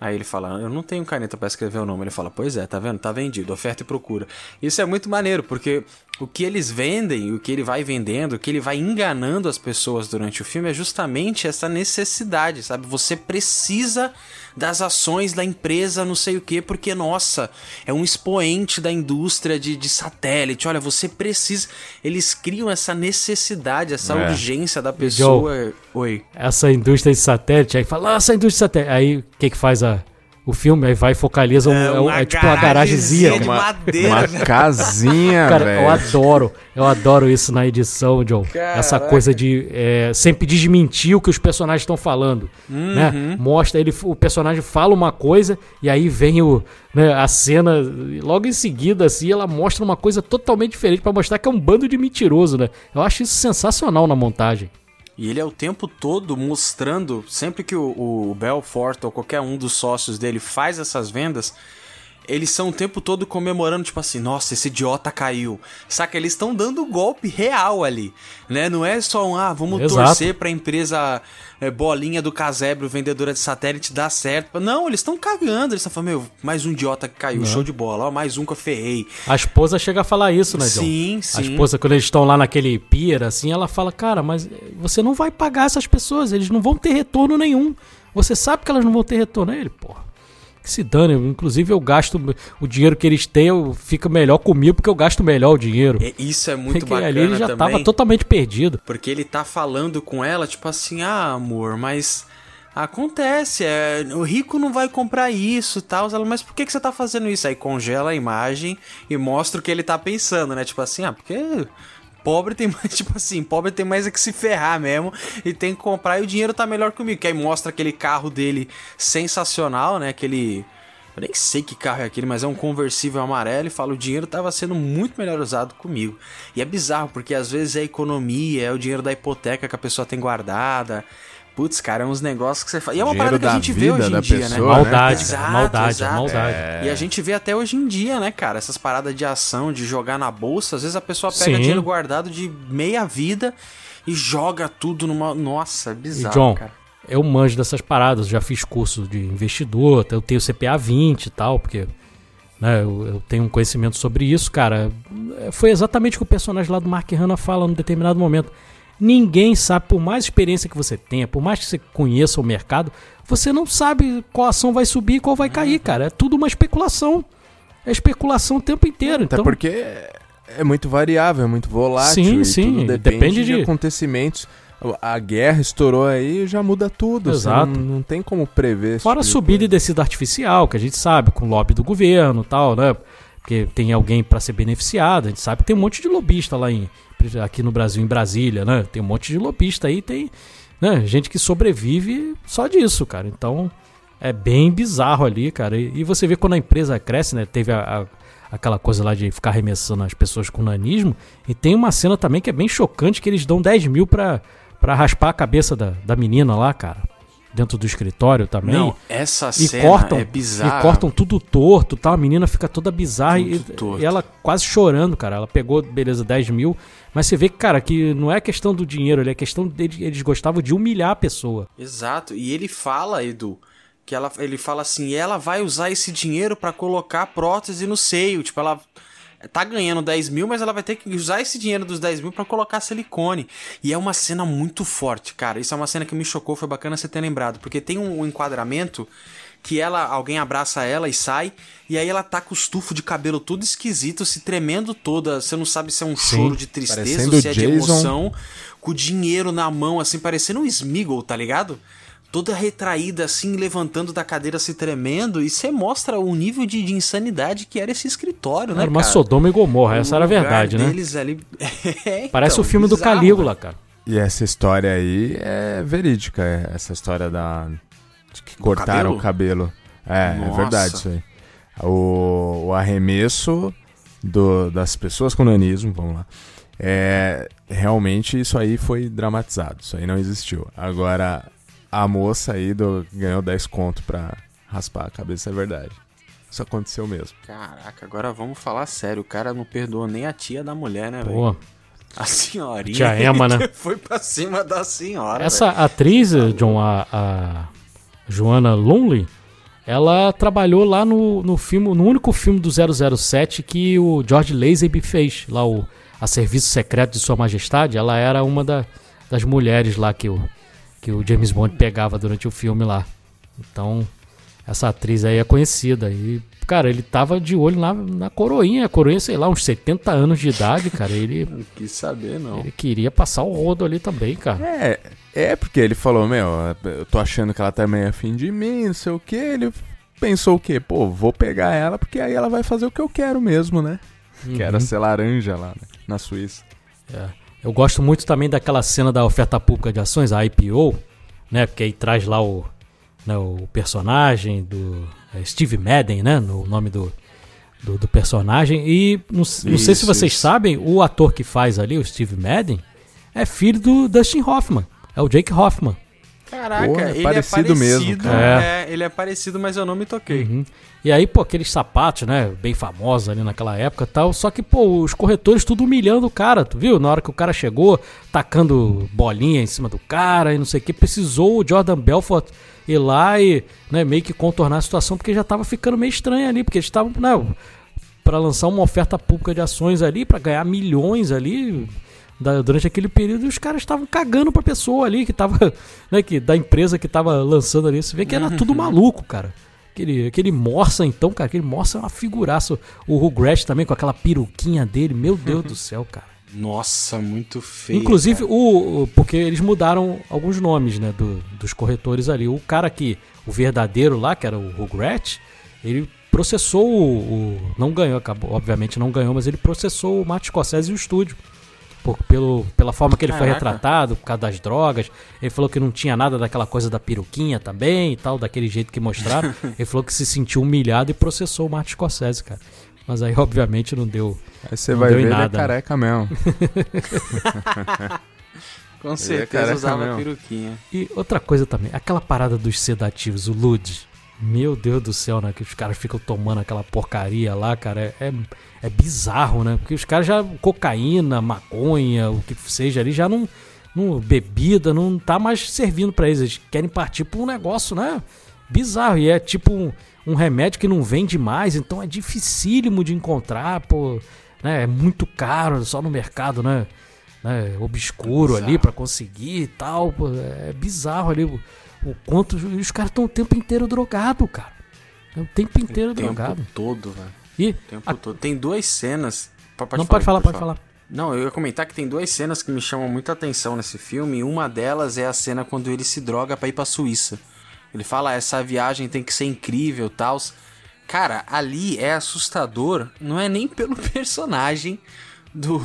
Aí ele fala: Eu não tenho caneta pra escrever o nome. Ele fala: Pois é, tá vendo? Tá vendido, oferta e procura. Isso é muito maneiro, porque o que eles vendem, o que ele vai vendendo, o que ele vai enganando as pessoas durante o filme é justamente essa necessidade, sabe? Você precisa das ações da empresa, não sei o quê, porque, nossa, é um expoente da indústria de, de satélite. Olha, você precisa. Eles criam essa necessidade, essa É. urgência da pessoa. Oi. Essa indústria de satélite, aí fala, ah, essa indústria de satélite. Aí o que que faz a, o filme? Aí vai e focaliza, um, é, um- é tipo uma de cara. madeira. Uma casinha, Cara, velho. eu adoro, eu adoro isso na edição, John. Essa Caraca. coisa de é, sempre desmentir o que os personagens estão falando, né? Uhum. Mostra ele, o personagem fala uma coisa e aí vem o, né, a cena logo em seguida assim, ela mostra uma coisa totalmente diferente pra mostrar que é um bando de mentiroso, né? Eu acho isso sensacional na montagem. E ele é o tempo todo mostrando, sempre que o, o Belfort ou qualquer um dos sócios dele faz essas vendas, eles são o tempo todo comemorando, tipo assim, nossa, esse idiota caiu. Saca? Eles estão dando golpe real ali, né? Não é só um, ah, vamos Exato. torcer pra empresa é, bolinha do Casebro, vendedora de satélite, dar certo. Não, eles estão cagando. Eles estão falando, meu, mais um idiota que caiu, show de bola. Ó, mais um que eu ferrei. A esposa chega a falar isso, né, John? Sim, A sim. esposa, quando eles estão lá naquele pier, assim, ela fala, cara, mas você não vai pagar essas pessoas, eles não vão ter retorno nenhum. Você sabe que elas não vão ter retorno. Aí ele, porra, que se dane. Inclusive, eu gasto o dinheiro que eles têm, eu, fica melhor comigo, porque eu gasto melhor o dinheiro. É, Isso é muito Porque bacana ali ele já também. tava totalmente perdido. Porque ele tá falando com ela, tipo assim, ah, amor, mas acontece, é, o rico não vai comprar isso e tal. Ela, mas por que, que você tá fazendo isso? Aí congela a imagem e mostra o que ele tá pensando, né? Tipo assim, ah, porque pobre tem mais, tipo assim, pobre tem mais é que se ferrar mesmo e tem que comprar e o dinheiro tá melhor comigo. Que aí mostra aquele carro dele sensacional, né? Aquele. Eu nem sei que carro é aquele, mas é um conversível amarelo e fala: o dinheiro tava sendo muito melhor usado comigo. E é bizarro, porque às vezes é economia, é o dinheiro da hipoteca que a pessoa tem guardada. Putz, cara, é uns negócios que você faz. E é uma Dinheiro parada que a gente vê hoje em dia, pessoa, né? né, Maldade, Exato, cara. Maldade, exato. maldade. E a gente vê até hoje em dia, né, cara? Essas paradas de ação, de jogar na bolsa. Às vezes a pessoa pega Sim. dinheiro guardado de meia vida e joga tudo numa. Nossa, é E bizarro, John, cara. eu manjo dessas paradas, já fiz curso de investidor, eu tenho CPA 20 e tal, porque né, eu, eu tenho um conhecimento sobre isso, cara. É, Foi exatamente o que o personagem lá do Mark Hanna fala num determinado momento. Ninguém sabe, por mais experiência que você tenha, por mais que você conheça o mercado, você não sabe qual ação vai subir e qual vai cair, cara. É tudo uma especulação. É especulação o tempo inteiro. Até então, porque é muito variável, é muito volátil. Sim, sim, depende, depende de... de- acontecimentos. A guerra estourou aí já muda tudo. Exato. Não, não tem como prever. Fora tipo de subida e descida artificial, que a gente sabe, com lobby do governo e tal, né? Porque tem alguém para ser beneficiado, a gente sabe que tem um monte de lobista lá em, aqui no Brasil, em Brasília, né? Tem um monte de lobista aí, tem né? gente que sobrevive só disso, cara. Então é bem bizarro ali, cara. E, e você vê quando a empresa cresce, né? Teve a- a- aquela coisa lá de ficar arremessando as pessoas com nanismo. E tem uma cena também que é bem chocante, que eles dão 10 mil pra, pra raspar a cabeça da, da menina lá, cara. Dentro do escritório também. Não, essa e cena cortam, é bizarra. e cortam tudo torto, tal. A menina fica toda bizarra e, e ela quase chorando, cara. Ela pegou, beleza, 10 mil. Mas você vê que, cara, que não é questão do dinheiro, é questão deles. Eles gostavam de humilhar a pessoa. Exato. E ele fala, Edu, que ela, ele fala assim, ela vai usar esse dinheiro pra colocar prótese no seio. Tipo, ela tá ganhando 10 mil, mas ela vai ter que usar esse dinheiro dos 10 mil pra colocar silicone. E é uma cena muito forte, cara. Isso é uma cena que me chocou, foi bacana você ter lembrado. Porque tem um enquadramento que ela, alguém abraça ela e sai, e aí ela tá com o estufo de cabelo todo esquisito, se tremendo toda. Você não sabe se é um choro de tristeza ou se é de Jason. emoção, com o dinheiro na mão, assim, parecendo um Smeagol, tá ligado? Toda retraída, assim, levantando da cadeira, se tremendo, e você mostra o nível de, de insanidade que era esse escritório, né, Era uma cara? Sodoma e Gomorra, O essa era a verdade, né? deles ali... É, Parece então, o filme do bizarro, Calígula, cara. E essa história aí é verídica, é essa história da. de que cortaram o cabelo. É, é Nossa. verdade isso aí. O, o arremesso do- das pessoas com nanismo, vamos lá. É, realmente isso aí foi dramatizado, isso aí não existiu. Agora, a moça aí do, ganhou 10 conto pra raspar a cabeça, é verdade. Isso aconteceu mesmo. Caraca, agora vamos falar sério. O cara não perdoou nem a tia da mulher, né, velho? A senhorinha. Tia Emma, né? Foi pra cima da senhora. essa atriz, John, a, a Joana Lumley, ela trabalhou lá no, no filme, no único filme do 007 que o George Lazenby fez, lá o A Serviço Secreto de Sua Majestade. Ela era uma da- das mulheres lá que o, que o James Bond pegava durante o filme lá. Então, essa atriz aí é conhecida. E, cara, ele tava de olho na, na coroinha. A coroinha, sei lá, uns 70 anos de idade, cara. Ele, Não quis saber, não. ele queria passar o rodo ali também, cara. É, é porque ele falou, meu, eu tô achando que ela tá meio afim de mim, não sei o que. Ele pensou o quê? Pô, vou pegar ela porque aí ela vai fazer o que eu quero mesmo, né? Que era ser laranja lá, né? na Suíça. É. Eu gosto muito também daquela cena da oferta pública de ações, a IPO, né? Porque aí traz lá o, né, o personagem do é, Steve Madden, né? No nome do, do, do personagem. E não, não sei se Isso, vocês isso. sabem, o ator que faz ali, o Steve Madden, é filho do Dustin Hoffman. É o Jake Hoffman. Caraca, Porra, é ele parecido é parecido mesmo, cara. É. ele é parecido, mas eu não me toquei. Uhum. E aí, pô, aqueles sapatos, né, bem famosos ali naquela época e tal. Só que, pô, os corretores tudo humilhando o cara, tu viu? Na hora que o cara chegou, tacando bolinha em cima do cara e não sei o que, precisou o Jordan Belfort ir lá e, né, meio que contornar a situação, porque já tava ficando meio estranho ali, porque eles estavam, né, pra lançar uma oferta pública de ações ali, pra ganhar milhões ali. Da- durante aquele período, os caras estavam cagando pra pessoa ali que tava, né, que, da empresa que tava lançando ali. Você vê que era tudo maluco, cara. Aquele, aquele Morsa, então, cara, aquele Morsa é uma figuraça. O Rugrats também, com aquela peruquinha dele, meu Deus do céu, cara. Nossa, muito feio. Inclusive, cara. o, porque eles mudaram alguns nomes, né, do- dos corretores ali. O cara que, o verdadeiro lá, que era o Rugrat, ele processou o, o- não ganhou, acabou, obviamente não ganhou, mas ele processou o Martin Scorsese e o estúdio. Por, pelo, pela forma que ele foi Caraca. retratado, por causa das drogas. Ele falou que não tinha nada daquela coisa da peruquinha também e tal, daquele jeito que mostraram. ele falou que se sentiu humilhado e processou o Martin Scorsese, cara. Mas aí, obviamente, não deu. Aí você Não vai deu ver, em ele é nada, né? careca mesmo. Com certeza careca usava mesmo. peruquinha. E outra coisa também, aquela parada dos sedativos, o LUD. Meu Deus do céu, né? Que os caras ficam tomando aquela porcaria lá, cara. É, é, é bizarro, né? Porque os caras já. Cocaína, maconha, o que seja ali, já não. não bebida, não tá mais servindo pra eles. Eles querem partir pra um negócio, né? Bizarro. E é tipo um, um remédio que não vende mais, então é dificílimo de encontrar, pô. Né? É muito caro, só no mercado, né? né, obscuro ali pra conseguir e tal. pô, É bizarro ali o, quanto. e Os caras estão o tempo inteiro drogado, cara. É o tempo inteiro O tempo drogado. todo, velho. E O tempo a- todo. Tem duas cenas. P- não pode falar, pode favor. falar. Não, eu ia comentar que tem duas cenas que me chamam muita atenção nesse filme. Uma delas é a cena quando ele se droga pra ir pra Suíça. Ele fala, "Ah, essa viagem tem que ser incrível, tal. Cara, ali é assustador, não é nem pelo personagem do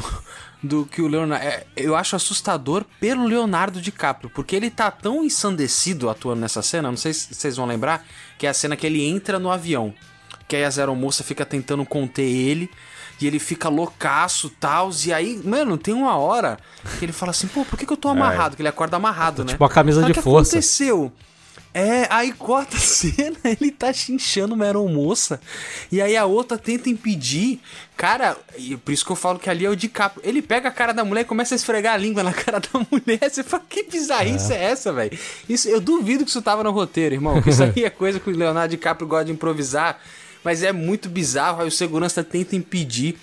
do que o Leonardo, é, eu acho assustador pelo Leonardo DiCaprio, porque ele tá tão ensandecido atuando nessa cena, não sei se vocês vão lembrar, que é a cena que ele entra no avião, que aí a Zero Moça fica tentando conter ele, e ele fica loucaço, tal, e aí, mano, tem uma hora que ele fala assim, pô, por que, que eu tô amarrado? Que ele acorda amarrado, né? tipo uma camisa Só de que força. aconteceu? É, aí corta a cena, ele tá chinchando uma aeromoça. E aí a outra tenta impedir. Cara, por isso que eu falo que ali é o DiCaprio. Ele pega a cara da mulher e começa a esfregar a língua na cara da mulher. Você fala, que bizarrice é, essa, velho? Isso, eu duvido que isso tava no roteiro, irmão. Isso aí é coisa que o Leonardo DiCaprio gosta de improvisar. Mas é muito bizarro. Aí o segurança tenta impedir.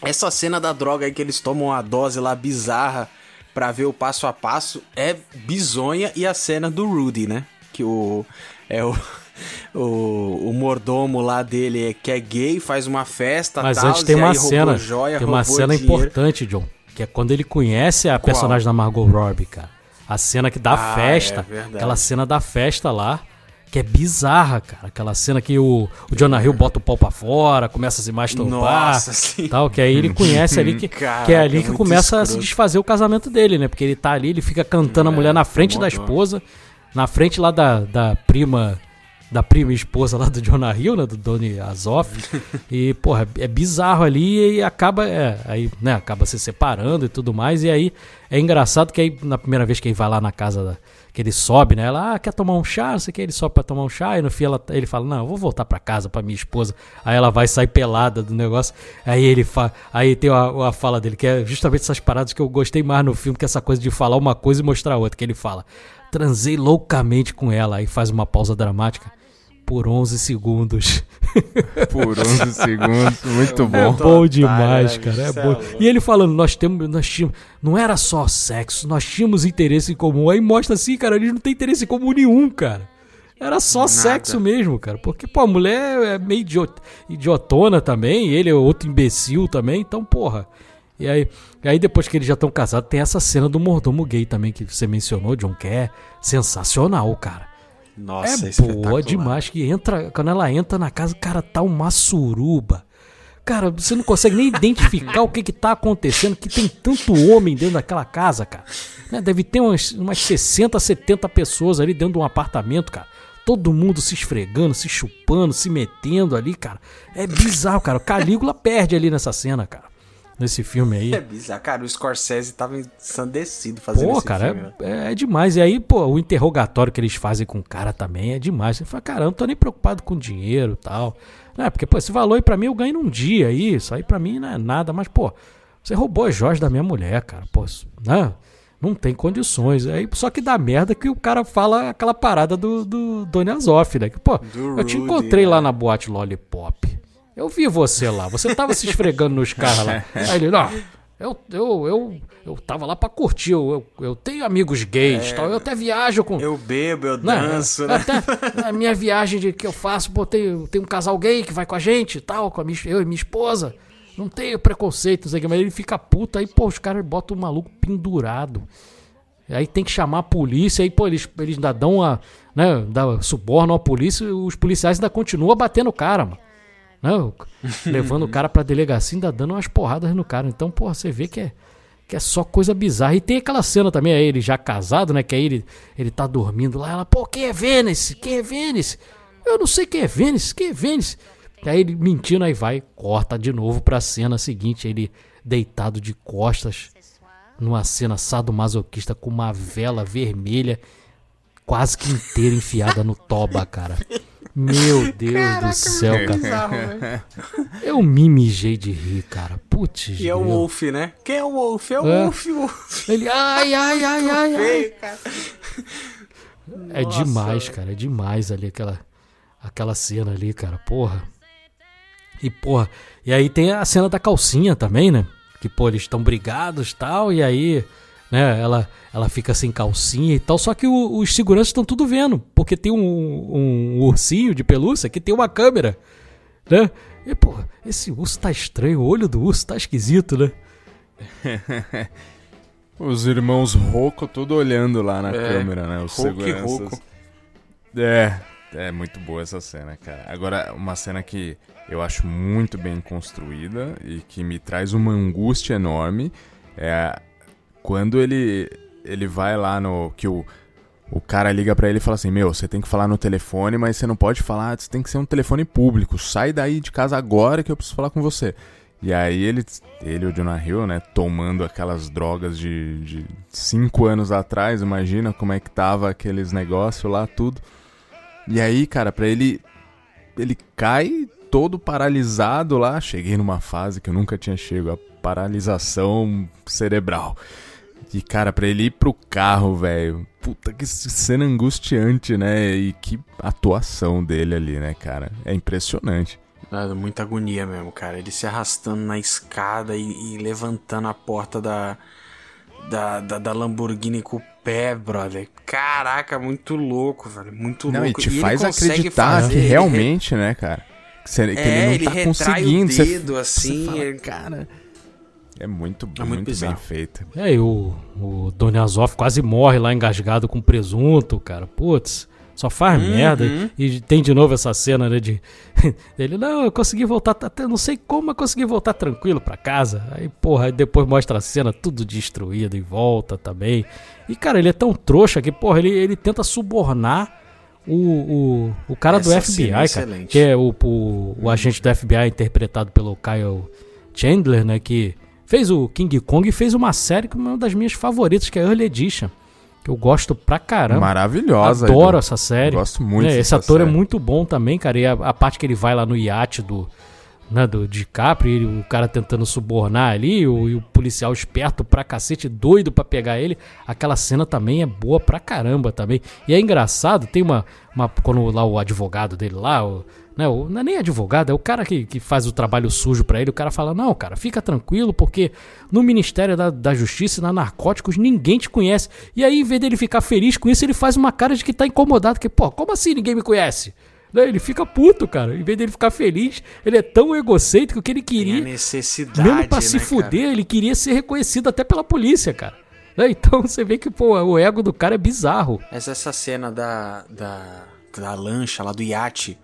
Essa cena da droga aí que eles tomam a dose lá bizarra pra ver o passo a passo é bizonha. E a cena do Rudy, né? Que o. É o. O, o mordomo lá dele é, que é gay, faz uma festa. Mas tals, antes tem uma cena. joia, tem uma cena dinheiro. importante, John. Que é quando ele conhece a personagem da Margot Robbie, cara. A cena que dá Ah, festa. é aquela cena da festa lá. Que é bizarra, cara. Aquela cena que o, o Jonah Hill bota o pau pra fora, começa a se masturbar. Nossa, sim. Tal, que aí ele conhece ali que, Caraca, que é ali que muito começa a se escroto. desfazer o casamento dele, né? Porque ele tá ali, ele fica cantando a mulher na frente da esposa, na frente lá da, da prima da prima esposa lá do Jonah Hill, né, do Donny Azoff. e, porra, é bizarro ali e acaba, é, aí, né, acaba se separando e tudo mais. E aí é engraçado que aí, na primeira vez que ele vai lá na casa da, que ele sobe, né, ela, ah, quer tomar um chá, não sei o que, ele sobe pra tomar um chá, e no fim ela, ele fala, não, eu vou voltar pra casa pra minha esposa. Aí ela vai sair pelada do negócio. Aí ele fa aí tem a, a fala dele, que é justamente essas paradas que eu gostei mais no filme, que é essa coisa de falar uma coisa e mostrar outra, que ele fala, transei loucamente com ela, aí faz uma pausa dramática por 11 segundos. Por 11 segundos, muito É bom. bom demais, né, cara. É bom. É E ele falando, nós temos, nós tínhamos, não era só sexo, nós tínhamos interesse em comum. Aí mostra assim, cara, eles não têm interesse em comum nenhum, cara. Era só sexo mesmo, cara. Porque, pô, a mulher é meio idiot, idiotona também, ele é outro imbecil também, então, porra. E aí, e aí depois que eles já estão casados, tem essa cena do mordomo gay também que você mencionou, John, que é sensacional, cara. Nossa, é boa espetacular. demais. Que entra, quando ela entra na casa, cara, tá uma suruba. Cara, você não consegue nem identificar o que que tá acontecendo, que tem tanto homem dentro daquela casa, cara. Né, Deve ter umas, umas 60, 70 pessoas ali dentro de um apartamento, cara. Todo mundo se esfregando, se chupando, se metendo ali, cara. É bizarro, cara. O Calígula perde ali nessa cena, cara. Nesse filme aí. É bizarro. Cara, o Scorsese tava ensandecido fazendo Pô, esse cara, filme. né? é, é demais. E aí, pô, o interrogatório que eles fazem com o cara também é demais. Você fala, cara, eu não tô nem preocupado com dinheiro e tal. Né? Porque, pô, esse valor aí pra mim eu ganho num dia. Isso aí pra mim não é nada. Mas, pô, você roubou as joias da minha mulher, cara. Pô, né? Não tem condições. Aí, só que dá merda que o cara fala aquela parada do, do Doni Azoff, né? Que, pô, Do eu te Rudy, encontrei né? lá na boate Lollipop. Eu vi você lá. Você tava se esfregando nos caras lá. Aí ele, não, eu, eu, eu, eu tava lá pra curtir. Eu, eu, eu tenho amigos gays tal. Eu até viajo com. Eu bebo, eu né, danço, né? Até a minha viagem de, que eu faço, pô, tem, tem um casal gay que vai com a gente tal, com a minha, eu e minha esposa. Não tenho preconceito, não sei o que, mas ele fica puto. Aí, pô, os caras botam o maluco pendurado. Aí tem que chamar a polícia, aí, pô, eles, eles ainda dão a. Né, dá, subornam a polícia os policiais ainda continuam batendo o cara, mano. Né, levando o cara pra delegacia, ainda dando umas porradas no cara. Então, pô, você vê que é, que é só coisa bizarra. E tem aquela cena também, aí ele já casado, né? Que aí ele, ele tá dormindo lá. Ela, pô, quem é Vênice? Quem é Vênice? Eu não sei quem é Vênice, quem é Vênice? Aí ele mentindo, aí vai, corta de novo pra cena seguinte, ele deitado de costas, numa cena sadomasoquista com uma vela vermelha quase que inteira enfiada no toba, cara. Meu Deus do céu, cara. Bizarro. Eu me mijei de rir, cara. Putz, E é o. Wolf, né? Quem é o Wolf? É o É. Wolf, o Wolf. Ele, ai, ai, ai, ai, ai. Feio, cara. É Nossa, demais, velho. cara. É demais ali aquela, aquela cena ali, cara. Porra. E porra. E aí tem a cena da calcinha também, né? Que, pô, eles estão brigados e tal. E aí, né, ela, ela fica sem calcinha e tal. Só que o- os seguranças estão tudo vendo. Porque tem um, um ursinho de pelúcia que tem uma câmera, né? E, pô, esse urso tá estranho. O olho do urso tá esquisito, né? Os irmãos Rocco tudo olhando lá na É, câmera, né? Os Hulk seguranças. Rocco. É, é muito boa essa cena, cara. Agora, uma cena que eu acho muito bem construída e que me traz uma angústia enorme é quando ele ele vai lá no que o o cara liga pra ele e fala assim: Meu, você tem que falar no telefone, mas você não pode falar, você tem que ser um telefone público. Sai daí de casa agora que eu preciso falar com você. E aí ele, ele o Jonah Hill, né, tomando aquelas drogas de, de cinco anos atrás, imagina como é que tava aqueles negócios lá, tudo. E aí, cara, pra ele. Ele cai todo paralisado lá. Cheguei numa fase que eu nunca tinha chego, a paralisação cerebral. E, cara, pra ele ir pro carro, velho. Puta que cena angustiante, né? E que atuação dele ali, né, cara? É impressionante. Ah, muita agonia mesmo, cara. Ele se arrastando na escada e, e levantando a porta da, da, da, da Lamborghini com o pé, brother. Caraca, muito louco, velho. Muito Não, e louco. te ele faz acreditar fazer- que ele realmente, né, cara? Que, você- que É, ele ele não tá retrai o conseguindo. Você- dedo, você assim, fala, ele- cara. É muito, É muito muito, bem feito. É, e o, o Doni Azoff quase morre lá engasgado com presunto, cara. Putz, só faz Uhum. merda. E tem de novo essa cena, né, de... Ele, não, eu consegui voltar, até não sei como eu consegui voltar tranquilo pra casa. Aí, porra, aí depois mostra a cena tudo destruído e volta também. E, cara, ele é tão trouxa que, porra, ele, ele tenta subornar o, o, o cara do Essa FBI, cena é cara. excelente. Que é o, o, o agente do FBI interpretado pelo Kyle Chandler, né, que fez o King Kong e fez uma série que é uma das minhas favoritas, que é Early Edition. Que eu gosto pra caramba. Maravilhosa. Adoro Edu. essa série. Gosto muito É, esse ator é série. muito bom também, cara. E a, a parte que ele vai lá no iate do, né, do DiCaprio, ele- o cara tentando subornar ali, o, e o policial esperto pra cacete, doido pra pegar ele. Aquela cena também é boa pra caramba também. E é engraçado, tem uma. uma quando lá o advogado dele lá, o, né, o- não é nem advogado, é o cara que, que faz o trabalho sujo pra ele. O cara fala: Não, cara, fica tranquilo, porque no Ministério da, da Justiça e na Narcóticos ninguém te conhece. E aí, em vez dele ficar feliz com isso, ele faz uma cara de que tá incomodado. Que, pô, como assim ninguém me conhece? Né, Ele fica puto, cara. Em vez dele ficar feliz, ele é tão egocêntrico que ele queria, necessidade, mesmo pra se né, cara? fuder, ele queria ser reconhecido até pela polícia, cara. Né, Então você vê que, pô, o ego do cara é bizarro. Essa, essa cena da, da, da lancha lá do iate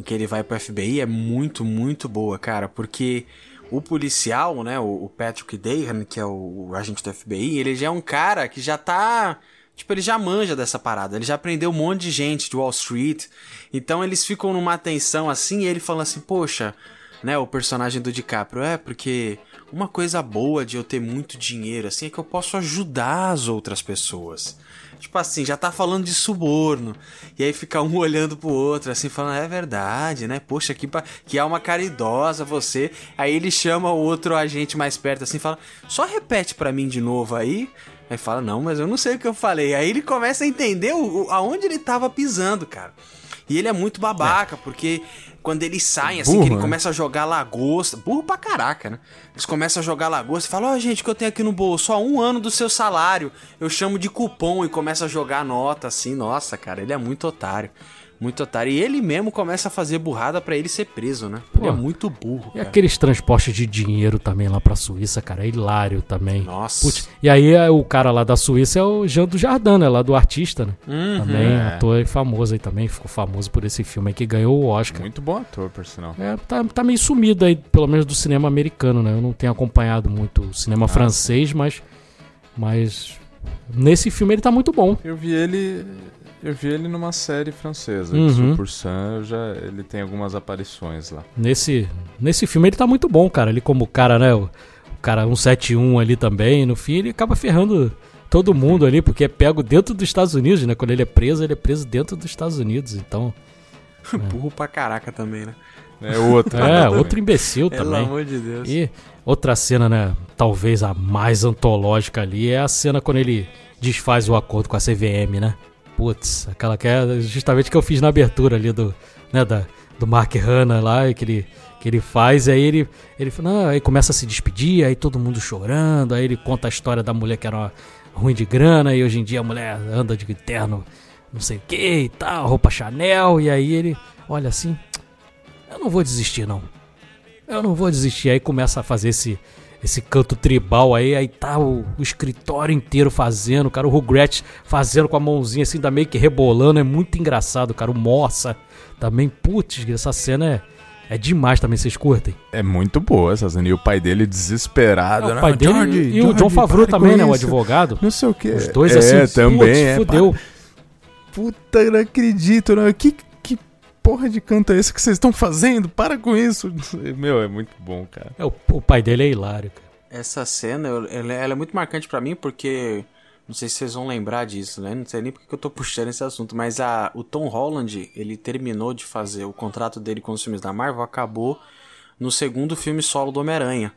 em que ele vai pro FBI é muito, muito boa, cara, porque o policial, né, o, Patrick Dahan, que é o, o agente do FBI, ele já é um cara que já tá. Tipo, ele já manja dessa parada, ele já aprendeu um monte de gente de Wall Street. Então eles ficam numa tensão assim, e ele fala assim, poxa. né, o personagem do DiCaprio. É, porque uma coisa boa de eu ter muito dinheiro, assim, é que eu posso ajudar as outras pessoas. Tipo assim, já tá falando de suborno. E aí fica um olhando pro outro, assim, falando, é verdade, né? Poxa, que, que alma caridosa você. Aí ele chama o outro agente mais perto, assim, fala, só repete para mim de novo aí. Aí fala, não, mas eu não sei o que eu falei. Aí ele começa a entender o, o, aonde ele tava pisando, cara. E ele é muito babaca, é. porque quando eles saem, assim, burro, que ele né? começa a jogar lagosta. Burro pra caraca, né? Eles começam a jogar lagosta e falam: Ó, oh, gente, o que eu tenho aqui no bolso? Só um ano do seu salário. Eu chamo de cupom e começa a jogar nota assim. Nossa, cara, ele é muito otário. Muito otário. E ele mesmo começa a fazer burrada para ele ser preso, né? Pô, ele é muito burro. E cara. aqueles transportes de dinheiro também lá pra Suíça, cara. É hilário também. Nossa. Putz, e aí é, o cara lá da Suíça é o Jean do Jardim, né? Lá do artista, né? Uhum, também, é. ator famoso aí também. Ficou famoso por esse filme aí que ganhou o Oscar. Muito bom ator, por sinal. É, tá, tá meio sumido aí, pelo menos do cinema americano, né? Eu não tenho acompanhado muito o cinema ah, francês, mas. Mas. Nesse filme ele tá muito bom. Eu vi ele eu vi ele numa série francesa, uhum. Por já ele tem algumas aparições lá. Nesse, nesse filme ele tá muito bom, cara. Ele como cara, né, o, o cara 171 ali também, no fim ele acaba ferrando todo mundo ali, porque é pego dentro dos Estados Unidos, né? Quando ele é preso, ele é preso dentro dos Estados Unidos, então... É. Burro pra caraca também, né? É outro. é, outro imbecil também. Pelo amor de Deus. E outra cena, né, talvez a mais antológica ali, é a cena quando ele desfaz o acordo com a CVM, né? Putz, aquela que é justamente que eu fiz na abertura ali do, né, da, do Mark Hanna lá, que ele, que ele faz, e aí ele, ele, não, aí começa a se despedir, aí todo mundo chorando, aí ele conta a história da mulher que era ruim de grana, e hoje em dia a mulher anda de terno, não sei o que e tal, roupa Chanel, e aí ele olha assim, eu não vou desistir não, eu não vou desistir, aí começa a fazer esse esse canto tribal aí, aí tá o, o escritório inteiro fazendo, cara, o Rugrats fazendo com a mãozinha assim, tá meio que rebolando, é muito engraçado, cara, o Mossa também, putz, essa cena é, é demais também, vocês curtem? É muito boa essa cena, e o pai dele desesperado, é, o pai dele George, e, George, o John Favreau também, né, o advogado. Não sei o que. Os dois assim, é, também, putz, é, fudeu. Puta, não acredito, não. Que, porra de canto é esse que vocês estão fazendo? Para com isso. Meu, é muito bom, cara. É, o, o pai dele é hilário, cara. Essa cena, ela, ela é muito marcante para mim porque. Não sei se vocês vão lembrar disso, né? Não sei nem porque eu tô puxando esse assunto, mas a, o Tom Holland, ele terminou de fazer o contrato dele com os filmes da Marvel, acabou no segundo filme solo do Homem-Aranha.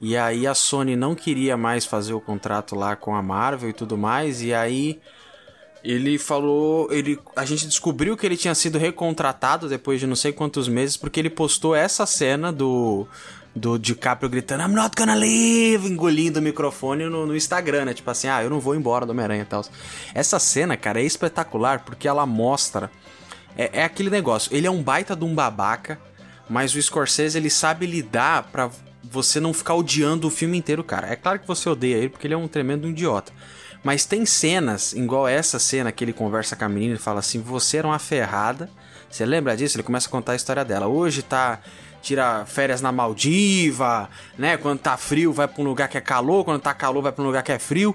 E aí a Sony não queria mais fazer o contrato lá com a Marvel e tudo mais, e aí ele falou, ele, a gente descobriu que ele tinha sido recontratado depois de não sei quantos meses porque ele postou essa cena do do DiCaprio gritando I'm not gonna leave, engolindo o microfone no, no Instagram, né? Tipo assim, ah, eu não vou embora do Homem-Aranha e tal. Essa cena, cara, é espetacular porque ela mostra é, é aquele negócio, ele é um baita de um babaca, mas o Scorsese ele sabe lidar para você não ficar odiando o filme inteiro, cara. É claro que você odeia ele porque ele é um tremendo idiota. Mas tem cenas, igual essa cena que ele conversa com a menina e fala assim: Você era uma ferrada. Você lembra disso? Ele começa a contar a história dela. Hoje tá. Tira férias na Maldiva, né? Quando tá frio, vai pra um lugar que é calor. Quando tá calor, vai pra um lugar que é frio.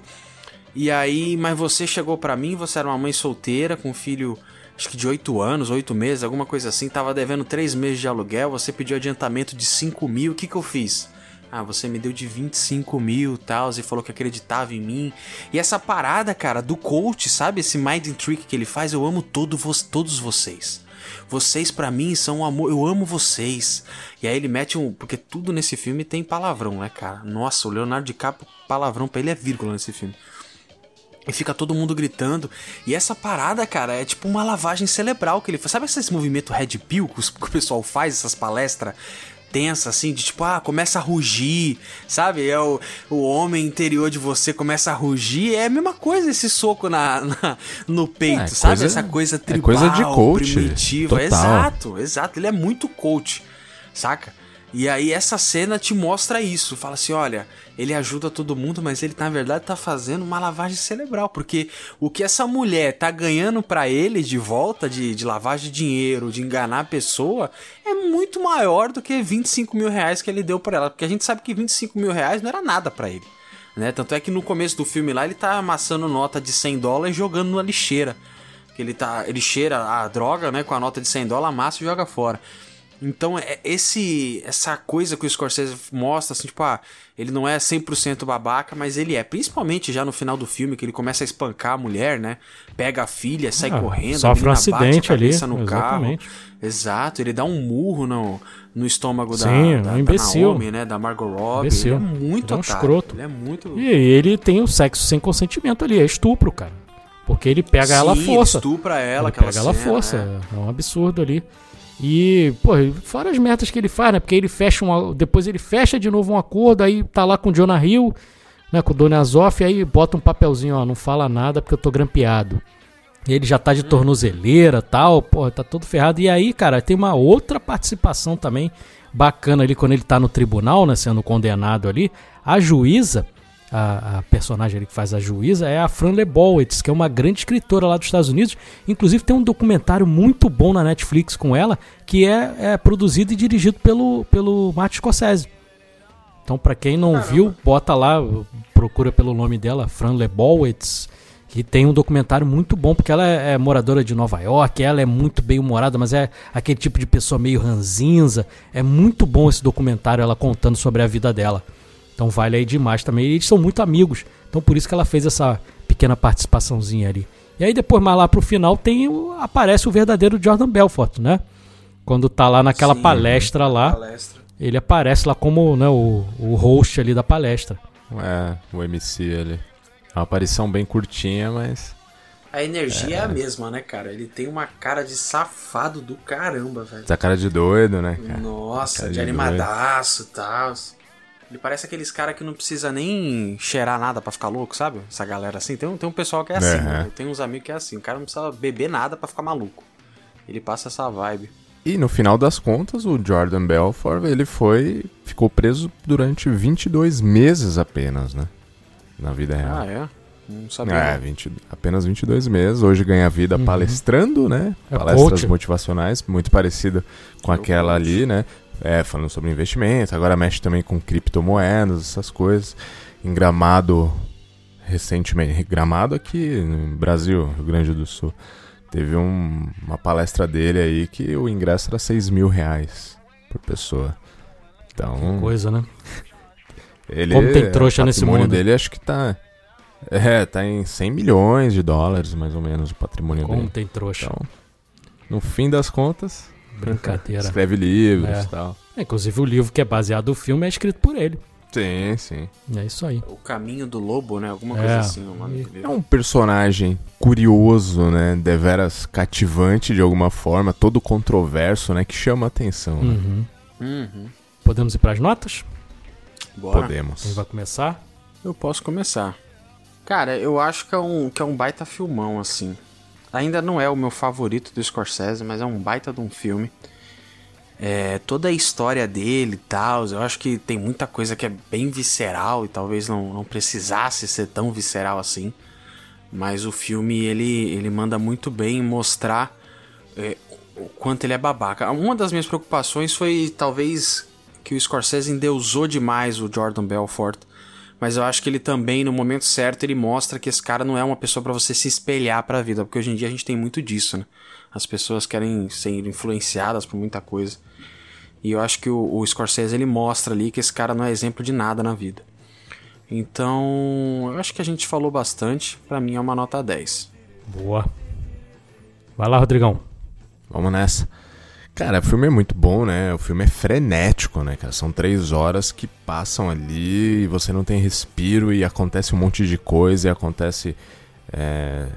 E aí, mas você chegou para mim, você era uma mãe solteira com um filho, acho que de 8 anos, 8 meses, alguma coisa assim, tava devendo 3 meses de aluguel, você pediu adiantamento de 5 mil, o que que eu fiz? Ah, você me deu de 25 mil tal, e falou que acreditava em mim. E essa parada, cara, do coach, sabe? Esse mind trick que ele faz, eu amo todo vo todos vocês. Vocês para mim são um amor, eu amo vocês. E aí ele mete um, porque tudo nesse filme tem palavrão, né, cara? Nossa, o Leonardo DiCaprio, palavrão pra ele é vírgula nesse filme. E fica todo mundo gritando. E essa parada, cara, é tipo uma lavagem cerebral que ele faz. Sabe esse movimento Red Pill que o pessoal faz, essas palestras tensa, assim, de tipo, ah, começa a rugir, sabe? É o, o homem interior de você começa a rugir. É a mesma coisa esse soco na, na no peito, é, sabe? Coisa, Essa coisa tribal, é coisa de coach, primitiva. Total. Exato, exato. Ele é muito coach, saca? E aí essa cena te mostra isso. Fala assim, olha, ele ajuda todo mundo, mas ele na verdade tá fazendo uma lavagem cerebral, porque o que essa mulher tá ganhando para ele de volta de, de lavagem de dinheiro, de enganar a pessoa, é muito maior do que 25 mil reais que ele deu para ela, porque a gente sabe que 25 mil reais não era nada para ele. Né? Tanto é que no começo do filme lá ele tá amassando nota de 100 dólares e jogando na lixeira. Que ele tá, ele cheira a droga, né, com a nota de 100 dólares, amassa e joga fora. Então, é esse essa coisa que o Scorsese mostra, assim, tipo, ah, ele não é 100% babaca, mas ele é. Principalmente já no final do filme, que ele começa a espancar a mulher, né? Pega a filha, sai Ah, correndo, sofre um menina bate a acidente ali, no exatamente. carro. Exato, ele dá um murro no, no estômago da, Sim, da, um da imbecil. Naomi, né? Da Margot Robbie. Imbecil. Ele é muito Ele é um escroto. Ele é muito... E ele tem o sexo sem consentimento ali, é estupro, cara. Porque ele pega ela à Sim, força. estupra ela, ele pega ela à cena, força, é. é. um absurdo ali. E, pô, fora as metas que ele faz, né? Porque ele fecha um. Depois ele fecha de novo um acordo, aí tá lá com o Jonah Hill, né? Com o Donny Azoff, aí bota um papelzinho, ó, não fala nada porque eu tô grampeado. E ele já tá de tornozeleira tal, pô, tá todo ferrado. E aí, cara, tem uma outra participação também bacana ali quando ele tá no tribunal, né? Sendo condenado ali. A juíza, a, a personagem ali que faz a juíza é a Fran Lebowitz, que é uma grande escritora lá dos Estados Unidos. Inclusive tem um documentário muito bom na Netflix com ela, que é, é produzido e dirigido pelo, pelo Martin Scorsese. Então, pra quem não viu, bota lá, procura pelo nome dela, Fran Lebowitz, que tem um documentário muito bom, porque ela é, é moradora de Nova York, ela é muito bem humorada, mas é aquele tipo de pessoa meio ranzinza. É muito bom esse documentário, ela contando sobre a vida dela. Então vale aí demais também. E eles são muito amigos. Então por isso que ela fez essa pequena participaçãozinha ali. E aí depois, mais lá pro final, tem o- aparece o verdadeiro Jordan Belfort, né? Quando tá lá naquela Sim, palestra lá, Palestra. ele aparece lá como né, o, o host ali da palestra. É, o MC ali. É uma aparição bem curtinha, mas. A energia é. a mesma, né, cara? Ele tem uma cara de safado do caramba, velho. Essa cara de doido, né, cara? Nossa, Cara de de animadaço e tal. Ele parece aqueles caras que não precisa nem cheirar nada pra ficar louco, sabe? Essa galera assim. Tem um, tem um pessoal que é assim, Aham. né? Tem uns amigos que é assim. O cara não precisa beber nada pra ficar maluco. Ele passa essa vibe. E no final das contas, o Jordan Belfort, ele foi. ficou preso durante 22 meses apenas, né? Na vida real. Ah, é? Não sabia. É, 20, apenas 22 meses. Hoje ganha vida palestrando, né? É Palestras coach. motivacionais, muito parecida com aquela ali, né? É, falando sobre investimento. Agora mexe também com criptomoedas, essas coisas. Em Gramado, recentemente. Gramado aqui no Brasil, Rio Grande do Sul. Teve um- uma palestra dele aí que o ingresso era 6 mil reais por pessoa. Então, Coisa, né? ele, Como tem trouxa o nesse patrimônio mundo. dele acho que tá. É, tá em 100 milhões de dólares, mais ou menos, o patrimônio Como dele. tem trouxa. Então, no fim das contas, Brincadeira. escreve livros É. e tal. É, Inclusive o livro que é baseado no filme é escrito por ele. Sim, sim. É isso aí. O caminho do lobo, né? Alguma É. coisa assim, o nome E- do É livro. um personagem curioso, né? Deveras cativante de alguma forma, todo controverso, né? Que chama a atenção. né? Uhum. Uhum. Podemos ir pras notas? Bora. Podemos. Quem vai começar? Eu posso começar. Cara, eu acho que é um, que é um baita filmão, assim. Ainda não é o meu favorito do Scorsese, mas é um baita de um filme. É, toda a história dele e tal, eu acho que tem muita coisa que é bem visceral e talvez não, não precisasse ser tão visceral assim. Mas o filme, ele, ele manda muito bem em mostrar é, o quanto ele é babaca. Uma das minhas preocupações foi talvez que o Scorsese endeusou demais o Jordan Belfort. Mas eu acho que ele também, no momento certo, ele mostra que esse cara não é uma pessoa pra você se espelhar pra vida. Porque hoje em dia a gente tem muito disso, né? As pessoas querem ser influenciadas por muita coisa. E eu acho que o, o Scorsese ele mostra ali que esse cara não é exemplo de nada na vida. Então, eu acho que a gente falou bastante. Pra mim é uma nota 10. Boa. Vai lá, Rodrigão. Vamos nessa. Cara, o filme é muito bom, né? O filme é frenético, né, cara? São três horas que passam ali e você não tem respiro e acontece um monte de coisa e acontece é,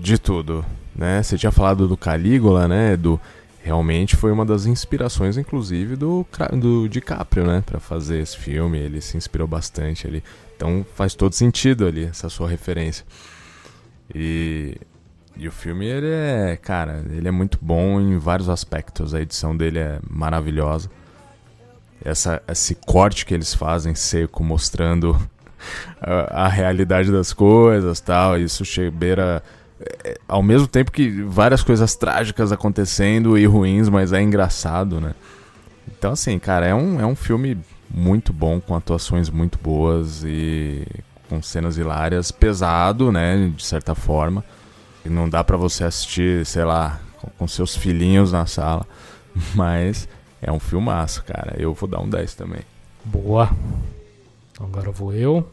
de tudo, né? Você tinha falado do Calígula, né? Do realmente foi uma das inspirações, inclusive, do, do DiCaprio, né? Pra fazer esse filme. Ele se inspirou bastante ali. Então faz todo sentido ali essa sua referência. E e o filme, ele é, cara, ele é muito bom em vários aspectos. A edição dele é maravilhosa. Essa, esse corte que eles fazem seco, mostrando a, a realidade das coisas tal. Isso beira. é, ao mesmo tempo que várias coisas trágicas acontecendo e ruins, mas é engraçado, né? Então, assim, cara, é um, é um filme muito bom, com atuações muito boas e com cenas hilárias, pesado, né, de certa forma. E não dá pra você assistir, sei lá, com, seus filhinhos na sala, mas É um filmaço, cara. Eu vou dar um 10 também. Boa. Agora vou eu.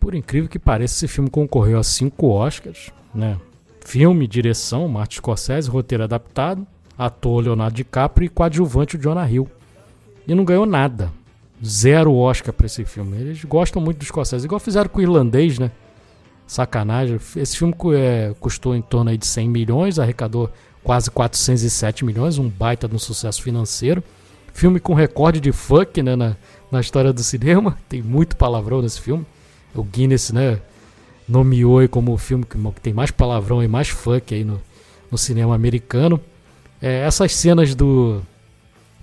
Por incrível que pareça, esse filme concorreu a cinco Oscars, né? Filme, direção, Martin Scorsese, roteiro adaptado, ator Leonardo DiCaprio e coadjuvante o Jonah Hill. E não ganhou nada. Zero Oscar pra esse filme. Eles gostam muito do Scorsese, igual fizeram com o irlandês, né? Sacanagem. Esse filme é, custou em torno de 100 milhões, arrecadou quase 407 milhões, um baita de um sucesso financeiro. Filme com recorde de fuck né, na, na história do cinema. Tem muito palavrão nesse filme. O Guinness, né, nomeou como o filme que tem mais palavrão e mais fuck aí no, no cinema americano. É, essas cenas do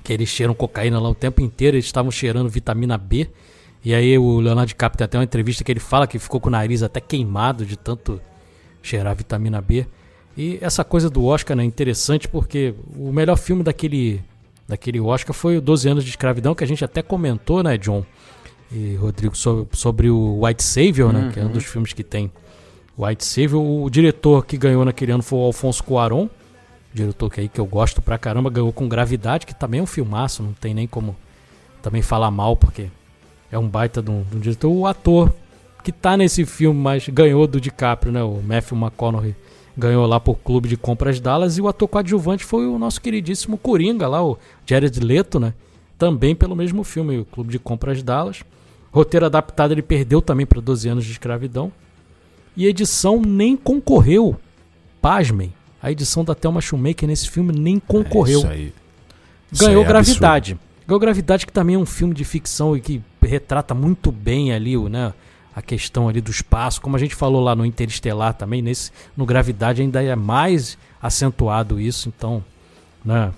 que eles cheiram cocaína lá o tempo inteiro, eles estavam cheirando vitamina B. E aí o Leonardo DiCaprio tem até uma entrevista que ele fala que ficou com o nariz até queimado de tanto cheirar vitamina B. E essa coisa do Oscar né, é interessante porque o melhor filme daquele, daquele Oscar foi o 12 anos de escravidão, que a gente até comentou, né, John? e Rodrigo sobre, sobre o White Savior, né? Uhum. Que é um dos filmes que tem White Savior. O diretor que ganhou naquele ano foi o Alfonso Cuarón, diretor que aí que eu gosto pra caramba, ganhou com Gravidade, que também é um filmaço, não tem nem como também falar mal, porque é um baita de um, de um diretor. O ator que tá nesse filme, mas ganhou do DiCaprio, né? O Matthew McConaughey ganhou lá por Clube de Compras Dallas e o ator coadjuvante foi o nosso queridíssimo Coringa lá, o Jared Leto, né? Também pelo mesmo filme, o Clube de Compras Dallas. Roteiro adaptado ele perdeu também para 12 anos de escravidão. E edição nem concorreu. Pasmem. A edição da Thelma Schumacher nesse filme nem concorreu. É isso aí. Isso Ganhou é Gravidade. Absurdo. Ganhou Gravidade, que também é um filme de ficção e que retrata muito bem ali o, né, a questão ali do espaço. Como a gente falou lá no Interestelar também, nesse, no Gravidade ainda é mais acentuado isso. Então, né,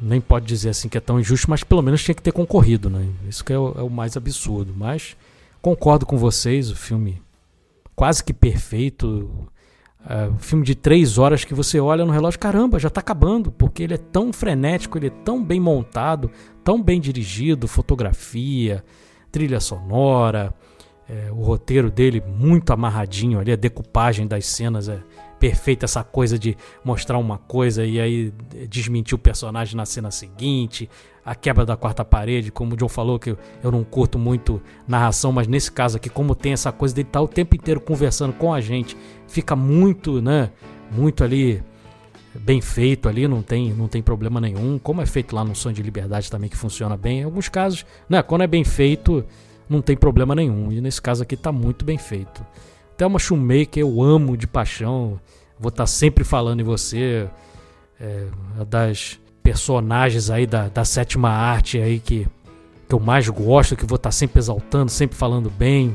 nem pode dizer assim que é tão injusto, mas pelo menos tinha que ter concorrido, né? Isso que é o, é o mais absurdo. Mas concordo com vocês, o filme quase que perfeito. Uh, filme de três horas que você olha no relógio, caramba, já está acabando, porque ele é tão frenético, ele é tão bem montado, tão bem dirigido, fotografia, trilha sonora, é, o roteiro dele muito amarradinho ali, a decupagem das cenas é, perfeita essa coisa de mostrar uma coisa e aí desmentir o personagem na cena seguinte, a quebra da quarta parede, como o John falou que eu não curto muito narração, mas nesse caso aqui, como tem essa coisa dele estar tá o tempo inteiro conversando com a gente, fica muito, né, muito ali bem feito ali, não tem, não tem problema nenhum, como é feito lá no Sonho de Liberdade também que funciona bem. Em alguns casos, né, quando é bem feito, não tem problema nenhum. E nesse caso aqui tá muito bem feito. Thelma Shoemaker eu amo de paixão. Vou estar tá sempre falando em você. É, das personagens aí da, da sétima arte aí que, que eu mais gosto, que vou estar tá sempre exaltando, sempre falando bem,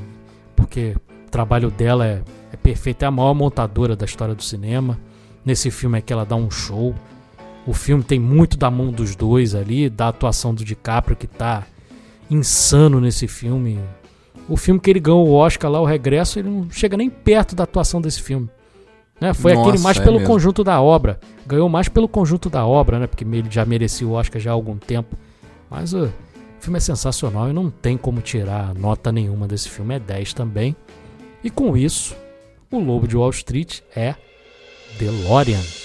porque o trabalho dela é, é perfeito. É a maior montadora da história do cinema. Nesse filme é que ela dá um show. O filme tem muito da mão dos dois ali, da atuação do DiCaprio que tá insano nesse filme. O filme que ele ganhou o Oscar lá, o Regresso, ele não chega nem perto da atuação desse filme. Né? Foi Nossa, aquele mais é pelo mesmo. conjunto da obra. Ganhou mais pelo conjunto da obra, né? Porque ele já merecia o Oscar já há algum tempo. Mas o filme é sensacional e não tem como tirar nota nenhuma desse filme. É 10 também. E com isso, o Lobo de Wall Street é DeLorean.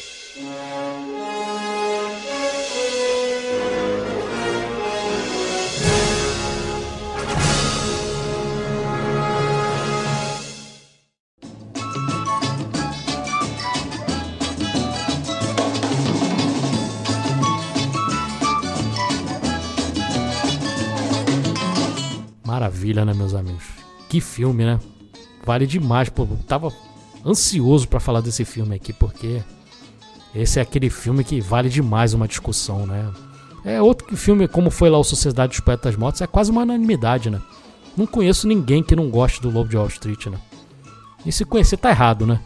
Maravilha, né, meus amigos? Que filme, né? Vale demais, pô. Tava ansioso para falar desse filme aqui, porque esse é aquele filme que vale demais uma discussão, né? É outro filme, como foi lá o Sociedade dos Poetas Mortos, é quase uma unanimidade, né? Não conheço ninguém que não goste do Lobo de Wall Street, né? E se conhecer, tá errado, né?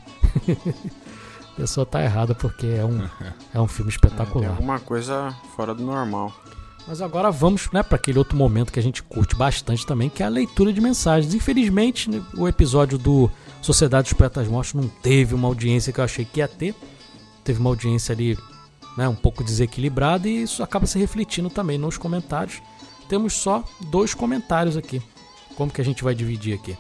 a pessoa tá errada porque é um, é um filme espetacular. É, tem alguma coisa fora do normal. Mas agora vamos né, para aquele outro momento que a gente curte bastante também, que é a leitura de mensagens. Infelizmente, né, o episódio do Sociedade dos Poetas Mortos não teve uma audiência que eu achei que ia ter. Teve uma audiência ali né, um pouco desequilibrada e isso acaba se refletindo também nos comentários. Temos só dois comentários aqui. Como que a gente vai dividir aqui?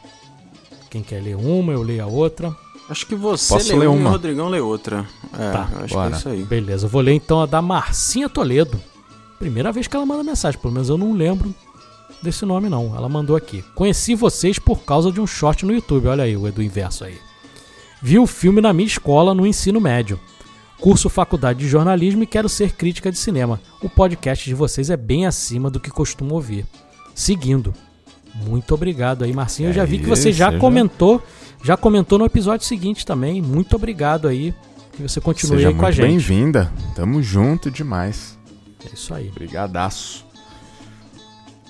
Quem quer ler uma, eu leio a outra. Acho que você Posso lê ler uma e o Rodrigão lê outra. É, tá, acho bora. que é isso aí. Beleza, eu vou ler então a da Marcinha Toledo Primeira vez que ela manda mensagem, pelo menos eu não lembro desse nome não. Ela mandou aqui. Conheci vocês por causa de um short no YouTube. Olha aí o Edu Inverso aí. Vi o filme na minha escola no ensino médio. Curso Faculdade de Jornalismo e quero ser crítica de cinema. O podcast de vocês é bem acima do que costumo ouvir. Seguindo. Muito obrigado aí, Marcinho. Eu já vi que você já Seja- comentou, já comentou no episódio seguinte também. Muito obrigado aí. Que você continue Seja aí com a gente. bem-vinda. Tamo junto demais. É isso aí. Brigadaço.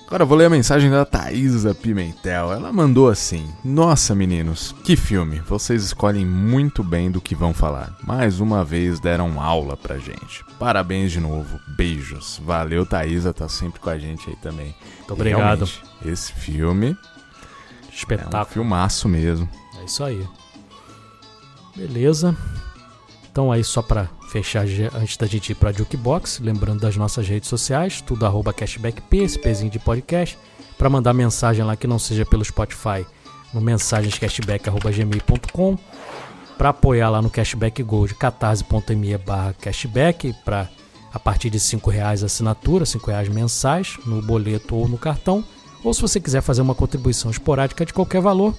Agora eu vou ler a mensagem da Thaisa Pimentel. Ela mandou assim: Nossa, meninos, que filme! Vocês escolhem muito bem do que vão falar. Mais uma vez deram aula pra gente. Parabéns de novo. Beijos. Valeu, Thaisa, tá sempre com a gente aí também. Muito obrigado. Esse filme é um Espetáculo. filmaço mesmo. É isso aí. Beleza. Então aí só pra fechar antes da gente ir pra Jukebox, lembrando das nossas redes sociais, tudo arroba cashbackp, esse pezinho de podcast, Pra mandar mensagem lá que não seja pelo Spotify, no mensagenscashback@gmail.com, Pra apoiar lá no Cashback Gold, catarse.me barra cashback, pra a partir de 5 reais a assinatura, 5 reais mensais, no boleto ou no cartão, ou se você quiser fazer uma contribuição esporádica de qualquer valor,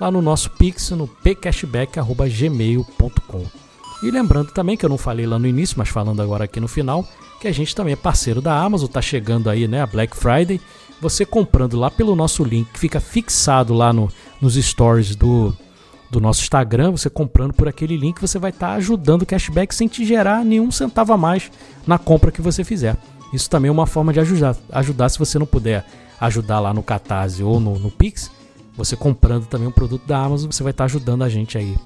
lá no nosso Pix, no pcashback.gmail.com. E lembrando também que eu não falei lá no início, mas falando agora aqui no final, que a gente também é parceiro da Amazon, tá chegando aí, né, a Black Friday. Você comprando lá pelo nosso link, que fica fixado lá no, nos stories do, do nosso Instagram, você comprando por aquele link, você vai estar ajudando o cashback sem te gerar nenhum centavo a mais na compra que você fizer. Isso também é uma forma de ajudar, ajudar se você não puder ajudar lá no Catarse ou no, no Pix, você comprando também um produto da Amazon, você vai estar ajudando a gente aí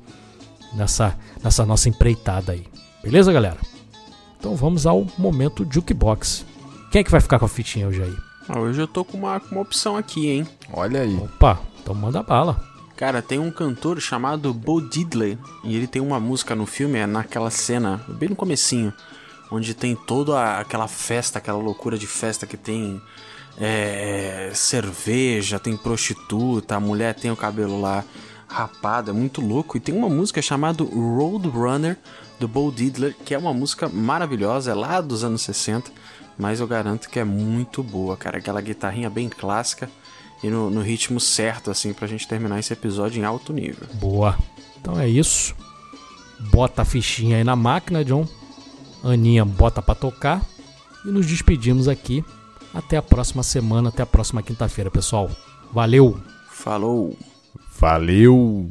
nessa, nessa nossa empreitada aí. Beleza, galera? Então vamos ao momento Jukebox. Quem é que vai ficar com a fitinha hoje aí? Ah, hoje eu tô com uma, com uma opção aqui, hein? Olha aí. Opa, então manda bala. Cara, tem um cantor chamado Bo Diddley e ele tem uma música no filme, é naquela cena, bem no comecinho, onde tem toda aquela festa, aquela loucura de festa que tem é, cerveja, tem prostituta, a mulher tem o cabelo lá rapado, é muito louco. E tem uma música chamada Roadrunner do Bo Diddley, que é uma música maravilhosa, é lá dos anos 60, mas eu garanto que é muito boa, cara. Aquela guitarrinha bem clássica e no, no ritmo certo, assim, pra gente terminar esse episódio em alto nível. Boa. Então é isso. Bota a fichinha aí na máquina, John. Aninha bota pra tocar. E nos despedimos aqui. Até a próxima semana, até a próxima quinta-feira, pessoal. Valeu! Falou! Valeu!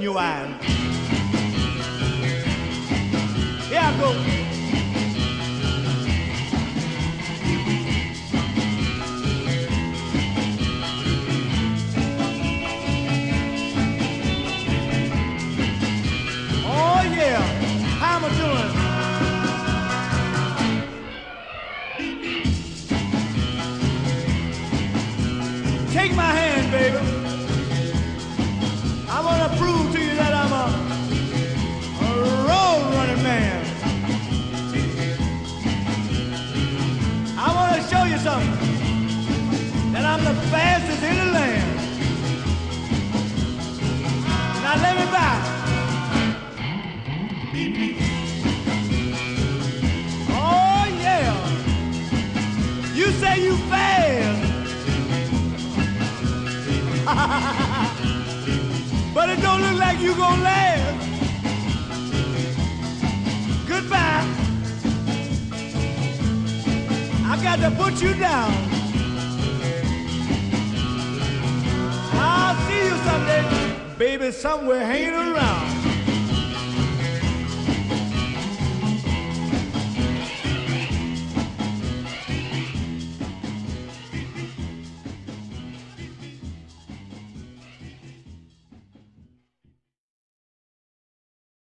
you am. Somewhere hanging.